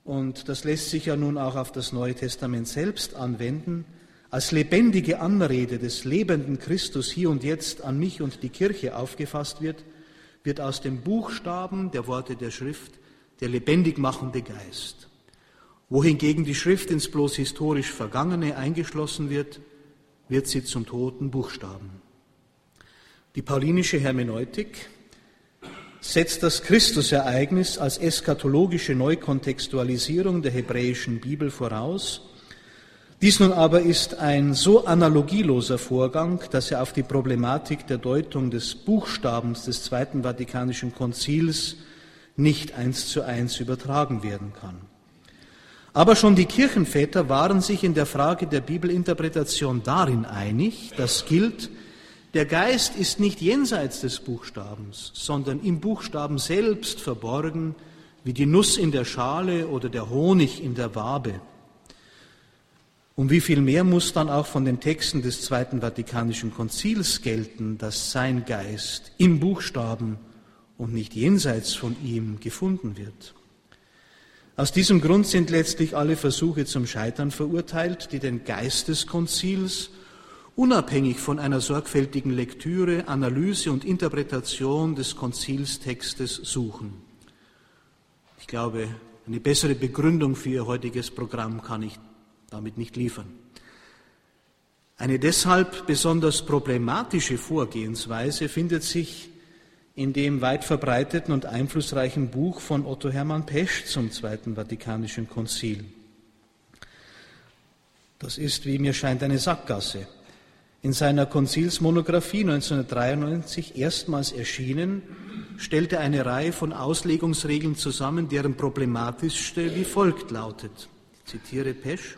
und das lässt sich ja nun auch auf das Neue Testament selbst anwenden, als lebendige Anrede des lebenden Christus hier und jetzt an mich und die Kirche aufgefasst wird, wird aus dem Buchstaben der Worte der Schrift der lebendig machende Geist. Wohingegen die Schrift ins bloß historisch Vergangene eingeschlossen wird, wird sie zum toten Buchstaben. Die paulinische Hermeneutik setzt das Christusereignis als eschatologische Neukontextualisierung der hebräischen Bibel voraus. Dies nun aber ist ein so analogieloser Vorgang, dass er auf die Problematik der Deutung des Buchstabens des Zweiten Vatikanischen Konzils nicht eins zu eins übertragen werden kann. Aber schon die Kirchenväter waren sich in der Frage der Bibelinterpretation darin einig, das gilt, der Geist ist nicht jenseits des Buchstabens, sondern im Buchstaben selbst verborgen, wie die Nuss in der Schale oder der Honig in der Wabe. Und wie viel mehr muss dann auch von den Texten des Zweiten Vatikanischen Konzils gelten, dass sein Geist im Buchstaben und nicht jenseits von ihm gefunden wird. Aus diesem Grund sind letztlich alle Versuche zum Scheitern verurteilt, die den Geist des Konzils unabhängig von einer sorgfältigen Lektüre, Analyse und Interpretation des Konzilstextes suchen. Ich glaube, eine bessere Begründung für Ihr heutiges Programm kann ich damit nicht liefern. Eine deshalb besonders problematische Vorgehensweise findet sich in dem weit verbreiteten und einflussreichen Buch von Otto Hermann Pesch zum Zweiten Vatikanischen Konzil. Das ist, wie mir scheint, eine Sackgasse. In seiner Konzilsmonographie 1993 erstmals erschienen, stellte er eine Reihe von Auslegungsregeln zusammen, deren problematischste wie folgt lautet. Ich zitiere Pesch.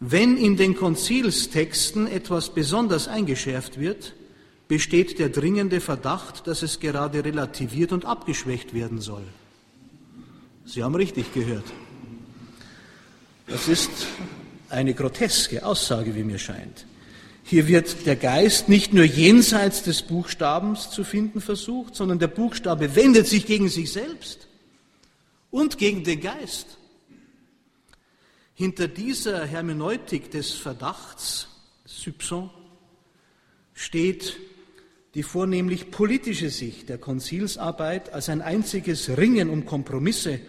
Wenn in den Konzilstexten etwas besonders eingeschärft wird, besteht der dringende Verdacht, dass es gerade relativiert und abgeschwächt werden soll. Sie haben richtig gehört. Das ist eine groteske Aussage, wie mir scheint. Hier wird der Geist nicht nur jenseits des Buchstabens zu finden versucht, sondern der Buchstabe wendet sich gegen sich selbst und gegen den Geist. Hinter dieser Hermeneutik des Verdachts, Soupçon, steht die vornehmlich politische Sicht der Konzilsarbeit als ein einziges Ringen um Kompromisse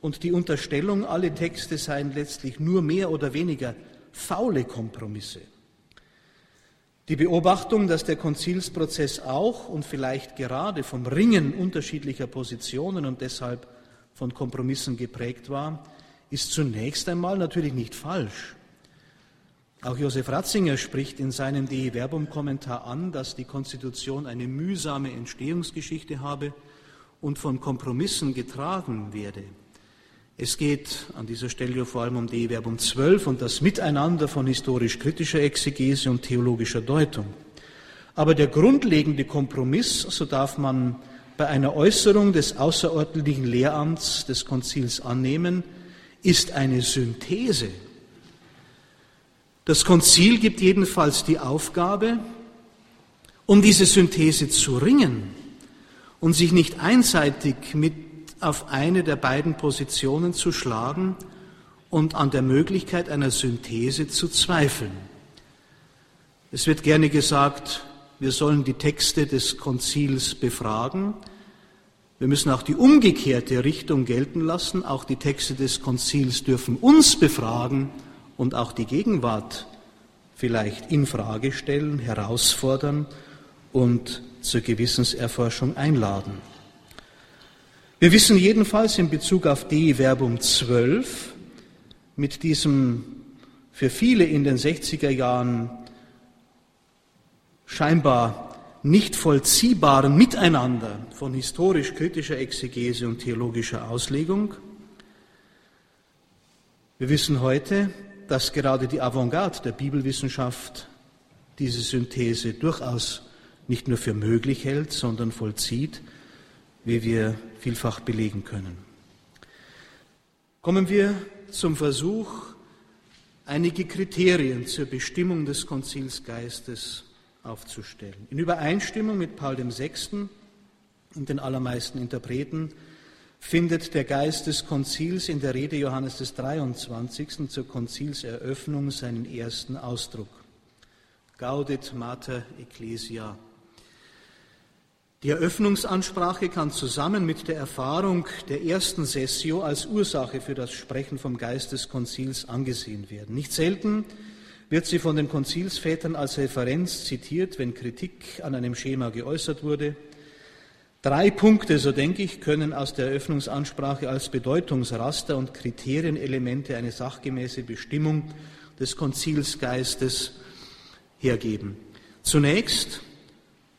und die Unterstellung, alle Texte seien letztlich nur mehr oder weniger faule Kompromisse. Die Beobachtung, dass der Konzilsprozess auch und vielleicht gerade vom Ringen unterschiedlicher Positionen und deshalb von Kompromissen geprägt war, ist zunächst einmal natürlich nicht falsch. Auch Josef Ratzinger spricht in seinem De Verbum Kommentar an, dass die Konstitution eine mühsame Entstehungsgeschichte habe und von Kompromissen getragen werde. Es geht an dieser Stelle vor allem um die Verbum 12 und das Miteinander von historisch-kritischer Exegese und theologischer Deutung. Aber der grundlegende Kompromiss, so darf man bei einer Äußerung des außerordentlichen Lehramts des Konzils annehmen, ist eine Synthese. Das Konzil gibt jedenfalls die Aufgabe, um diese Synthese zu ringen und sich nicht einseitig mit auf eine der beiden Positionen zu schlagen und an der Möglichkeit einer Synthese zu zweifeln. Es wird gerne gesagt, wir sollen die Texte des Konzils befragen. Wir müssen auch die umgekehrte Richtung gelten lassen. Auch die Texte des Konzils dürfen uns befragen und auch die Gegenwart vielleicht in Frage stellen, herausfordern und zur Gewissenserforschung einladen. Wir wissen jedenfalls in Bezug auf die Verbum 12 mit diesem für viele in den 60er Jahren scheinbar nicht vollziehbaren Miteinander von historisch-kritischer Exegese und theologischer Auslegung. Wir wissen heute, dass gerade die Avantgarde der Bibelwissenschaft diese Synthese durchaus nicht nur für möglich hält, sondern vollzieht wie wir vielfach belegen können. Kommen wir zum Versuch, einige Kriterien zur Bestimmung des Konzilsgeistes aufzustellen. In Übereinstimmung mit Paul VI. und den allermeisten Interpreten findet der Geist des Konzils in der Rede Johannes des 23. zur Konzilseröffnung seinen ersten Ausdruck. Gaudet Mater Ecclesia die Eröffnungsansprache kann zusammen mit der Erfahrung der ersten Sessio als Ursache für das Sprechen vom Geist des Konzils angesehen werden. Nicht selten wird sie von den Konzilsvätern als Referenz zitiert, wenn Kritik an einem Schema geäußert wurde. Drei Punkte, so denke ich, können aus der Eröffnungsansprache als Bedeutungsraster und Kriterienelemente eine sachgemäße Bestimmung des Konzilsgeistes hergeben. Zunächst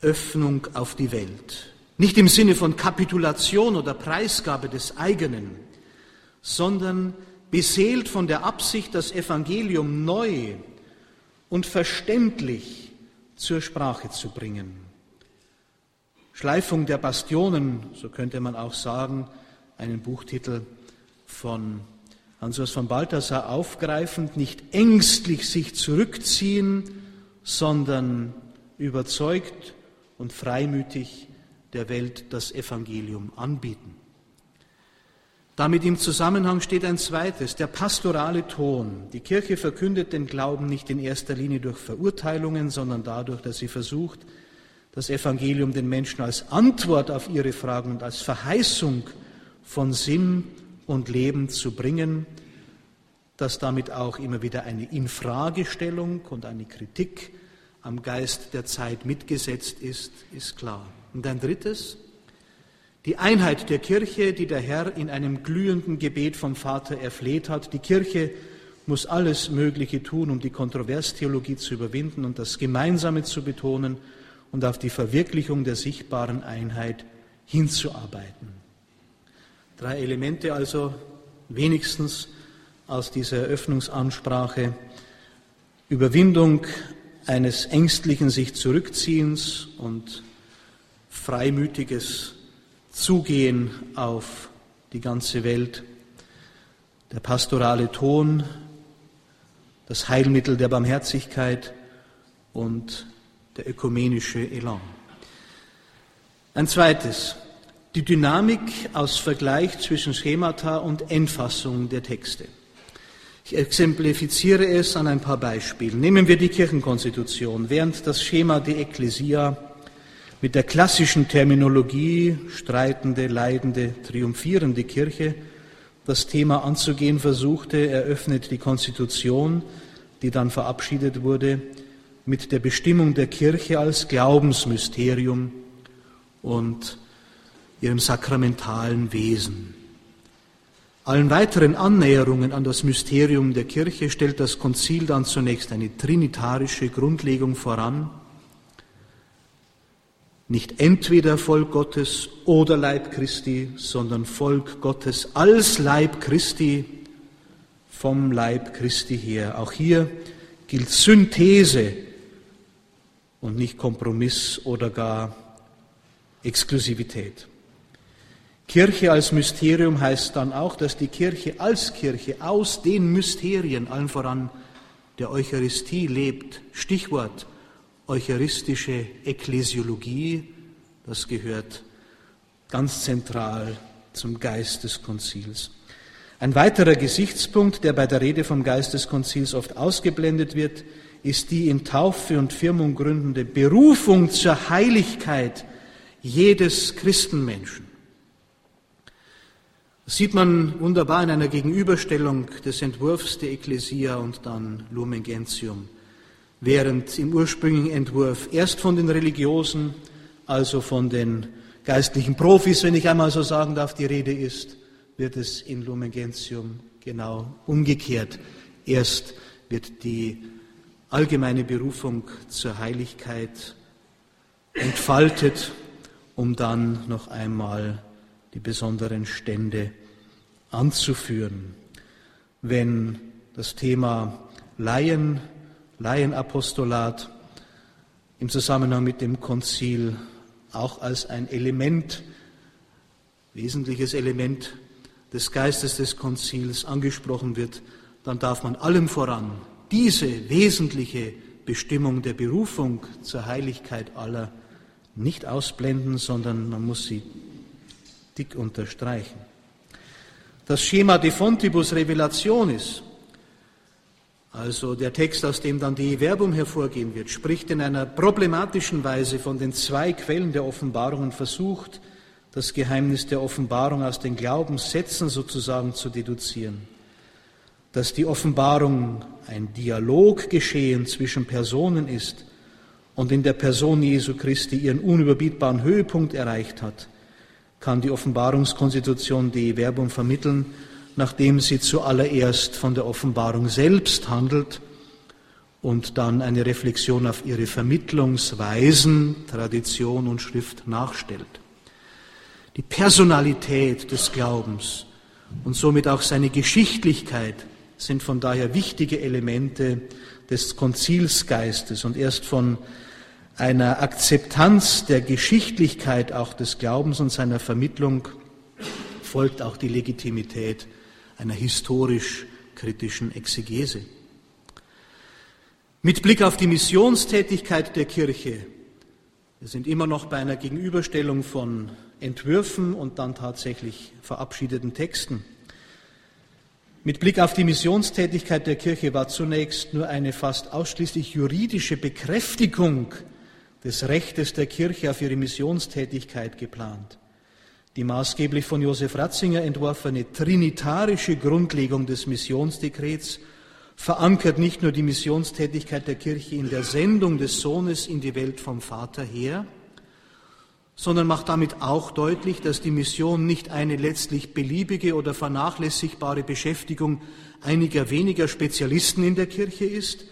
Öffnung auf die Welt. Nicht im Sinne von Kapitulation oder Preisgabe des eigenen, sondern beseelt von der Absicht, das Evangelium neu und verständlich zur Sprache zu bringen. Schleifung der Bastionen, so könnte man auch sagen, einen Buchtitel von Hans-Urs von Balthasar aufgreifend, nicht ängstlich sich zurückziehen, sondern überzeugt und freimütig der Welt das Evangelium anbieten. Damit im Zusammenhang steht ein zweites, der pastorale Ton. Die Kirche verkündet den Glauben nicht in erster Linie durch Verurteilungen, sondern dadurch, dass sie versucht, das Evangelium den Menschen als Antwort auf ihre Fragen und als Verheißung von Sinn und Leben zu bringen, dass damit auch immer wieder eine Infragestellung und eine Kritik am Geist der Zeit mitgesetzt ist, ist klar. Und ein drittes, die Einheit der Kirche, die der Herr in einem glühenden Gebet vom Vater erfleht hat. Die Kirche muss alles Mögliche tun, um die Kontroverstheologie zu überwinden und das Gemeinsame zu betonen und auf die Verwirklichung der sichtbaren Einheit hinzuarbeiten. Drei Elemente also wenigstens aus dieser Eröffnungsansprache. Überwindung eines ängstlichen sich Zurückziehens und freimütiges Zugehen auf die ganze Welt, der pastorale Ton, das Heilmittel der Barmherzigkeit und der ökumenische Elan. Ein zweites, die Dynamik aus Vergleich zwischen Schemata und Endfassung der Texte. Ich exemplifiziere es an ein paar Beispielen. Nehmen wir die Kirchenkonstitution. Während das Schema de Ecclesia mit der klassischen Terminologie streitende, leidende, triumphierende Kirche das Thema anzugehen versuchte. Er öffnet die Konstitution, die dann verabschiedet wurde, mit der Bestimmung der Kirche als Glaubensmysterium und ihrem sakramentalen Wesen. Allen weiteren Annäherungen an das Mysterium der Kirche stellt das Konzil dann zunächst eine trinitarische Grundlegung voran. Nicht entweder Volk Gottes oder Leib Christi, sondern Volk Gottes als Leib Christi vom Leib Christi her. Auch hier gilt Synthese und nicht Kompromiss oder gar Exklusivität. Kirche als Mysterium heißt dann auch, dass die Kirche als Kirche aus den Mysterien, allen voran der Eucharistie, lebt. Stichwort eucharistische Ekklesiologie, das gehört ganz zentral zum Geist des Konzils. Ein weiterer Gesichtspunkt, der bei der Rede vom Geist des Konzils oft ausgeblendet wird, ist die in Taufe und Firmung gründende Berufung zur Heiligkeit jedes Christenmenschen. Das sieht man wunderbar in einer Gegenüberstellung des Entwurfs der Ecclesia und dann Lumen Gentium. Während im ursprünglichen Entwurf erst von den Religiosen, also von den geistlichen Profis, wenn ich einmal so sagen darf, die Rede ist, wird es in Lumen Gentium genau umgekehrt. Erst wird die allgemeine Berufung zur Heiligkeit entfaltet, um dann noch einmal die besonderen Stände anzuführen. Wenn das Thema Laien, Laienapostolat im Zusammenhang mit dem Konzil auch als ein Element, wesentliches Element des Geistes des Konzils angesprochen wird, dann darf man allem voran diese wesentliche Bestimmung der Berufung zur Heiligkeit aller nicht ausblenden, sondern man muss sie dick unterstreichen. Das Schema de Fontibus Revelationis, also der Text, aus dem dann die Verbum hervorgehen wird, spricht in einer problematischen Weise von den zwei Quellen der Offenbarung und versucht, das Geheimnis der Offenbarung aus den Glaubenssätzen sozusagen zu deduzieren. Dass die Offenbarung ein Dialoggeschehen zwischen Personen ist und in der Person Jesu Christi ihren unüberbietbaren Höhepunkt erreicht hat, kann die Offenbarungskonstitution die Werbung vermitteln, nachdem sie zuallererst von der Offenbarung selbst handelt und dann eine Reflexion auf ihre Vermittlungsweisen, Tradition und Schrift nachstellt. Die Personalität des Glaubens und somit auch seine Geschichtlichkeit sind von daher wichtige Elemente des Konzilsgeistes und erst von einer Akzeptanz der Geschichtlichkeit auch des Glaubens und seiner Vermittlung folgt auch die Legitimität einer historisch-kritischen Exegese. Mit Blick auf die Missionstätigkeit der Kirche, wir sind immer noch bei einer Gegenüberstellung von Entwürfen und dann tatsächlich verabschiedeten Texten. Mit Blick auf die Missionstätigkeit der Kirche war zunächst nur eine fast ausschließlich juridische Bekräftigung des Rechtes der Kirche auf ihre Missionstätigkeit geplant. Die maßgeblich von Josef Ratzinger entworfene trinitarische Grundlegung des Missionsdekrets verankert nicht nur die Missionstätigkeit der Kirche in der Sendung des Sohnes in die Welt vom Vater her, sondern macht damit auch deutlich, dass die Mission nicht eine letztlich beliebige oder vernachlässigbare Beschäftigung einiger weniger Spezialisten in der Kirche ist,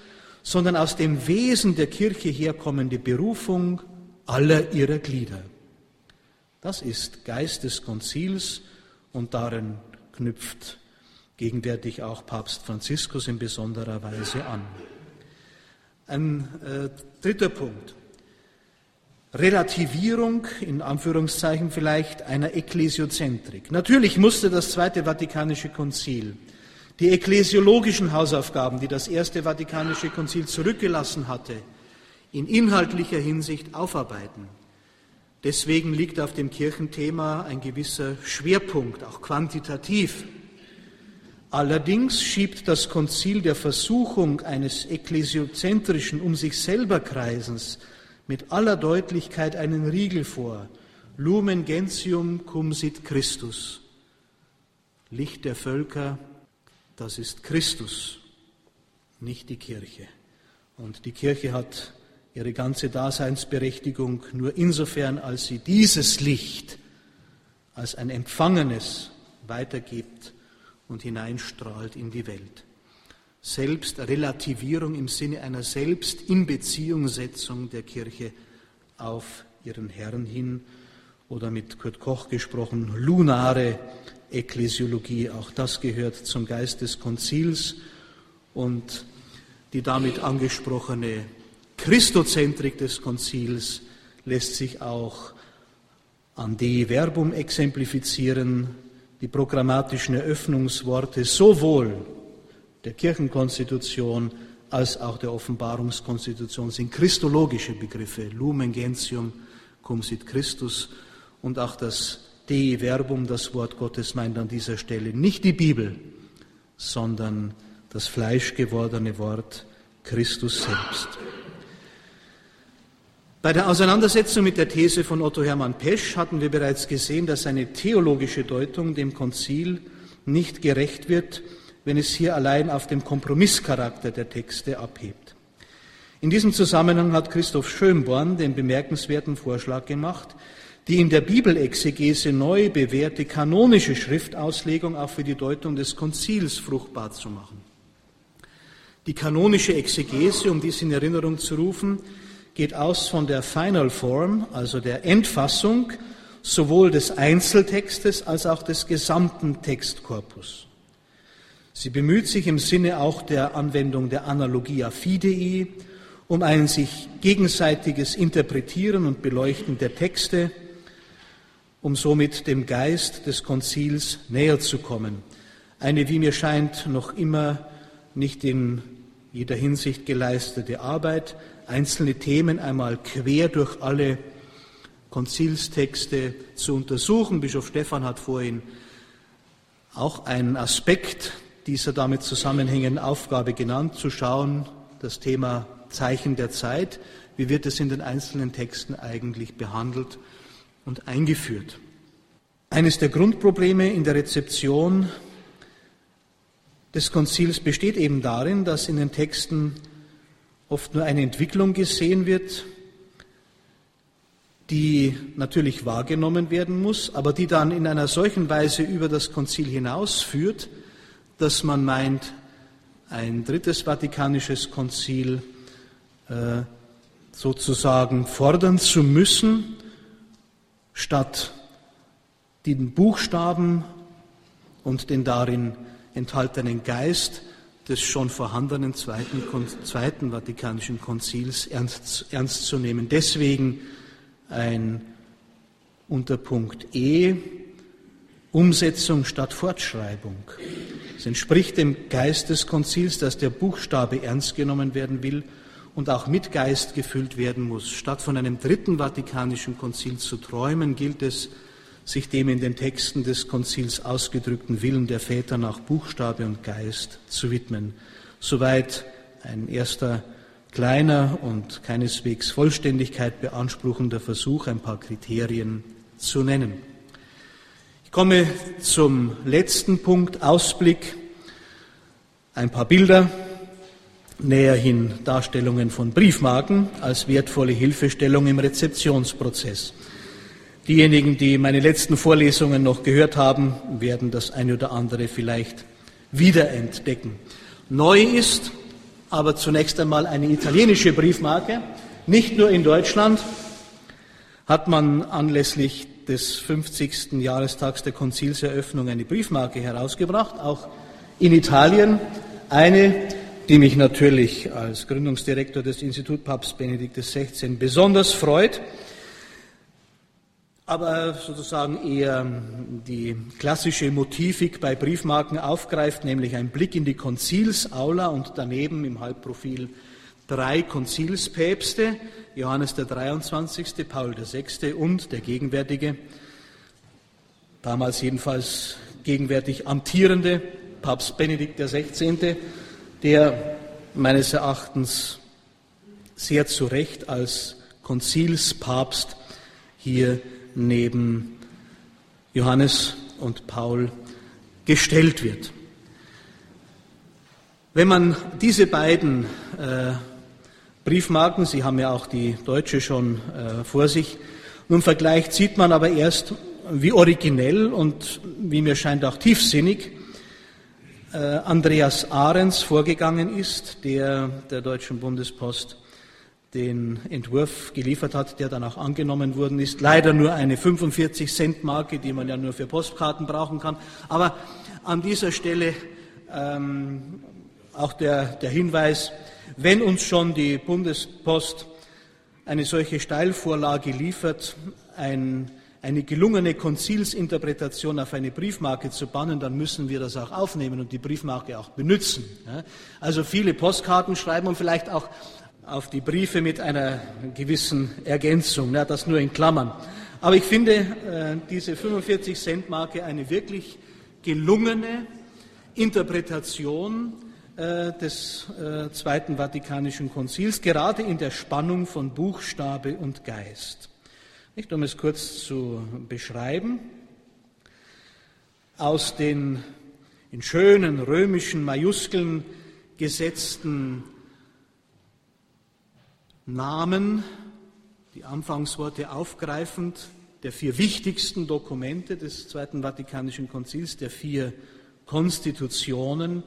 sondern aus dem Wesen der Kirche herkommende Berufung aller ihrer Glieder. Das ist Geist des Konzils und darin knüpft gegenwärtig auch Papst Franziskus in besonderer Weise an. Ein äh, dritter Punkt. Relativierung, in Anführungszeichen vielleicht, einer Ekklesiozentrik. Natürlich musste das Zweite Vatikanische Konzil die ekklesiologischen Hausaufgaben, die das Erste Vatikanische Konzil zurückgelassen hatte, in inhaltlicher Hinsicht aufarbeiten. Deswegen liegt auf dem Kirchenthema ein gewisser Schwerpunkt, auch quantitativ. Allerdings schiebt das Konzil der Versuchung eines ekklasiozentrischen um sich selber Kreisens mit aller Deutlichkeit einen Riegel vor. Lumen gentium cum sit Christus. Licht der Völker, das ist Christus, nicht die Kirche. Und die Kirche hat ihre ganze Daseinsberechtigung nur insofern, als sie dieses Licht als ein Empfangenes weitergibt und hineinstrahlt in die Welt. Selbstrelativierung im Sinne einer Selbstinbeziehungssetzung der Kirche auf ihren Herrn hin oder mit Kurt Koch gesprochen, lunare Ekklesiologie. Auch das gehört zum Geist des Konzils und die damit angesprochene Christozentrik des Konzils lässt sich auch an die Verbum exemplifizieren, die programmatischen Eröffnungsworte sowohl der Kirchenkonstitution als auch der Offenbarungskonstitution sind christologische Begriffe, Lumen Gentium cum sit Christus und auch das Dei Verbum, das Wort Gottes, meint an dieser Stelle nicht die Bibel, sondern das fleischgewordene Wort Christus selbst. Bei der Auseinandersetzung mit der These von Otto Hermann Pesch hatten wir bereits gesehen, dass eine theologische Deutung dem Konzil nicht gerecht wird, wenn es hier allein auf dem Kompromisscharakter der Texte abhebt. In diesem Zusammenhang hat Christoph Schönborn den bemerkenswerten Vorschlag gemacht, die in der Bibelexegese neu bewährte kanonische Schriftauslegung auch für die Deutung des Konzils fruchtbar zu machen. Die kanonische Exegese, um dies in Erinnerung zu rufen, geht aus von der Final Form, also der Endfassung sowohl des Einzeltextes als auch des gesamten Textkorpus. Sie bemüht sich im Sinne auch der Anwendung der Analogia Fidei um ein sich gegenseitiges Interpretieren und Beleuchten der Texte, um somit dem Geist des Konzils näher zu kommen. Eine, wie mir scheint, noch immer nicht in jeder Hinsicht geleistete Arbeit, einzelne Themen einmal quer durch alle Konzilstexte zu untersuchen. Bischof Stephan hat vorhin auch einen Aspekt dieser damit zusammenhängenden Aufgabe genannt, zu schauen, das Thema Zeichen der Zeit, wie wird es in den einzelnen Texten eigentlich behandelt und eingeführt. Eines der Grundprobleme in der Rezeption des Konzils besteht eben darin, dass in den Texten oft nur eine Entwicklung gesehen wird, die natürlich wahrgenommen werden muss, aber die dann in einer solchen Weise über das Konzil hinausführt, dass man meint, ein drittes Vatikanisches Konzil äh, sozusagen fordern zu müssen, statt den Buchstaben und den darin enthaltenen Geist des schon vorhandenen Zweiten, Zweiten Vatikanischen Konzils ernst, ernst zu nehmen. Deswegen ein Unterpunkt E, Umsetzung statt Fortschreibung. Es entspricht dem Geist des Konzils, dass der Buchstabe ernst genommen werden will und auch mit Geist gefüllt werden muss. Statt von einem dritten Vatikanischen Konzil zu träumen, gilt es, sich dem in den Texten des Konzils ausgedrückten Willen der Väter nach Buchstabe und Geist zu widmen. Soweit ein erster kleiner und keineswegs Vollständigkeit beanspruchender Versuch, ein paar Kriterien zu nennen. Komme zum letzten Punkt, Ausblick. Ein paar Bilder, näherhin Darstellungen von Briefmarken als wertvolle Hilfestellung im Rezeptionsprozess. Diejenigen, die meine letzten Vorlesungen noch gehört haben, werden das eine oder andere vielleicht wiederentdecken. Neu ist aber zunächst einmal eine italienische Briefmarke. Nicht nur in Deutschland hat man anlässlich des 50. Jahrestags der Konzilseröffnung eine Briefmarke herausgebracht, auch in Italien eine, die mich natürlich als Gründungsdirektor des Institut Papst Benedikt XVI besonders freut aber sozusagen eher die klassische Motivik bei Briefmarken aufgreift, nämlich ein Blick in die Konzilsaula und daneben im Halbprofil drei Konzilspäpste, Johannes der 23., Paul VI. und der gegenwärtige, damals jedenfalls gegenwärtig amtierende Papst Benedikt XVI., der meines Erachtens sehr zu Recht als Konzilspapst hier neben Johannes und Paul gestellt wird. Wenn man diese beiden äh, Briefmarken, Sie haben ja auch die deutsche schon äh, vor sich, nun vergleicht, sieht man aber erst, wie originell und wie mir scheint auch tiefsinnig äh, Andreas Ahrens vorgegangen ist, der der Deutschen Bundespost den Entwurf geliefert hat, der dann auch angenommen worden ist. Leider nur eine 45 Cent Marke, die man ja nur für Postkarten brauchen kann. Aber an dieser Stelle ähm, auch der, der Hinweis, wenn uns schon die Bundespost eine solche Steilvorlage liefert, ein, eine gelungene Konzilsinterpretation auf eine Briefmarke zu bannen, dann müssen wir das auch aufnehmen und die Briefmarke auch benutzen. Also viele Postkarten schreiben und vielleicht auch auf die Briefe mit einer gewissen Ergänzung, das nur in Klammern. Aber ich finde äh, diese 45 Cent Marke eine wirklich gelungene Interpretation des äh, Zweiten Vatikanischen Konzils, gerade in der Spannung von Buchstabe und Geist. Nicht, um es kurz zu beschreiben, aus den in schönen römischen Majuskeln gesetzten Namen, die Anfangsworte aufgreifend, der vier wichtigsten Dokumente des Zweiten Vatikanischen Konzils, der vier Konstitutionen,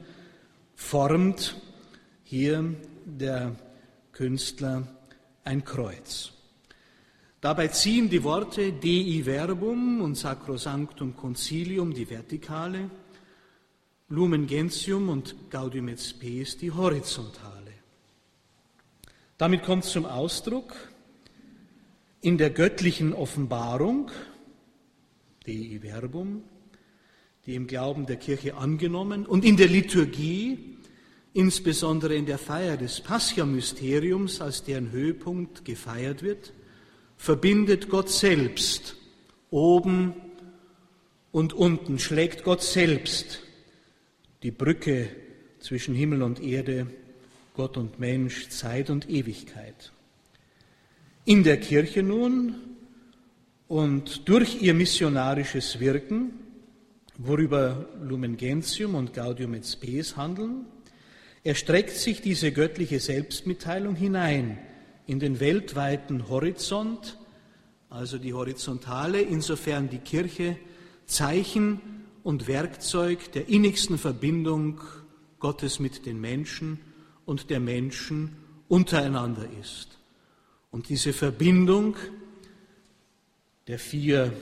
formt hier der Künstler ein Kreuz. Dabei ziehen die Worte Dei Verbum und Sacrosanctum Concilium die Vertikale, Lumen Gentium und Gaudium et Spes die Horizontale. Damit kommt zum Ausdruck in der göttlichen Offenbarung, Dei Verbum, die im Glauben der Kirche angenommen und in der Liturgie, insbesondere in der Feier des Pascha-Mysteriums, als deren Höhepunkt gefeiert wird, verbindet Gott selbst oben und unten, schlägt Gott selbst die Brücke zwischen Himmel und Erde Gott und Mensch, Zeit und Ewigkeit. In der Kirche nun und durch ihr missionarisches Wirken, worüber Lumen Gentium und Gaudium et Spes handeln, erstreckt sich diese göttliche Selbstmitteilung hinein in den weltweiten Horizont, also die Horizontale, insofern die Kirche Zeichen und Werkzeug der innigsten Verbindung Gottes mit den Menschen und der Menschen untereinander ist. Und diese Verbindung der vier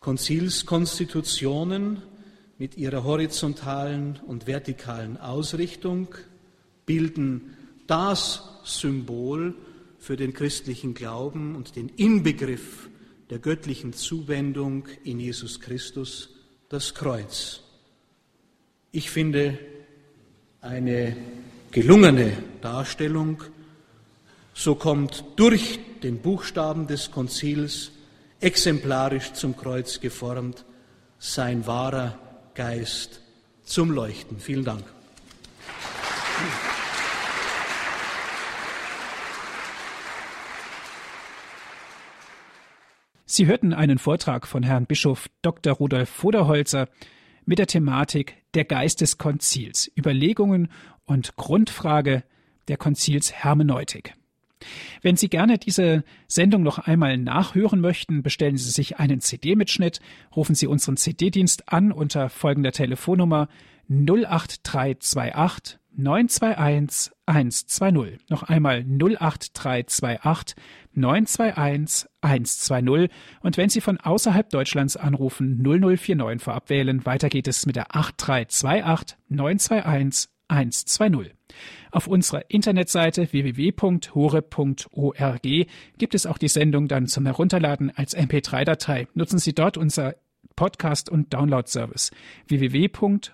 Konzilskonstitutionen mit ihrer horizontalen und vertikalen Ausrichtung bilden das Symbol für den christlichen Glauben und den Inbegriff der göttlichen Zuwendung in Jesus Christus, das Kreuz. Ich finde, eine gelungene Darstellung. So kommt durch den Buchstaben des Konzils exemplarisch zum Kreuz geformt sein wahrer Geist zum Leuchten. Vielen Dank. Sie hörten einen Vortrag von Herrn Bischof Dr. Rudolf Voderholzer mit der Thematik der Geist des Konzils, Überlegungen und Grundfrage der Konzilshermeneutik. Wenn Sie gerne diese Sendung noch einmal nachhören möchten, bestellen Sie sich einen CD-Mitschnitt, rufen Sie unseren CD-Dienst an unter folgender Telefonnummer 08328 921 120. Noch einmal 08328 921 120. Und wenn Sie von außerhalb Deutschlands anrufen, 0049 vorab wählen. Weiter geht es mit der 8328 921 120. Auf unserer Internetseite www.hore.org gibt es auch die Sendung dann zum Herunterladen als MP3-Datei. Nutzen Sie dort unser Podcast- und Download-Service www.hore.org.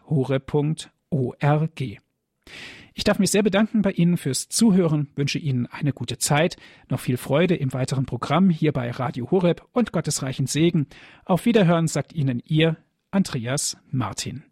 Ich darf mich sehr bedanken bei Ihnen fürs Zuhören, wünsche Ihnen eine gute Zeit, noch viel Freude im weiteren Programm hier bei Radio Horeb und Gottesreichen Segen. Auf Wiederhören sagt Ihnen Ihr Andreas Martin.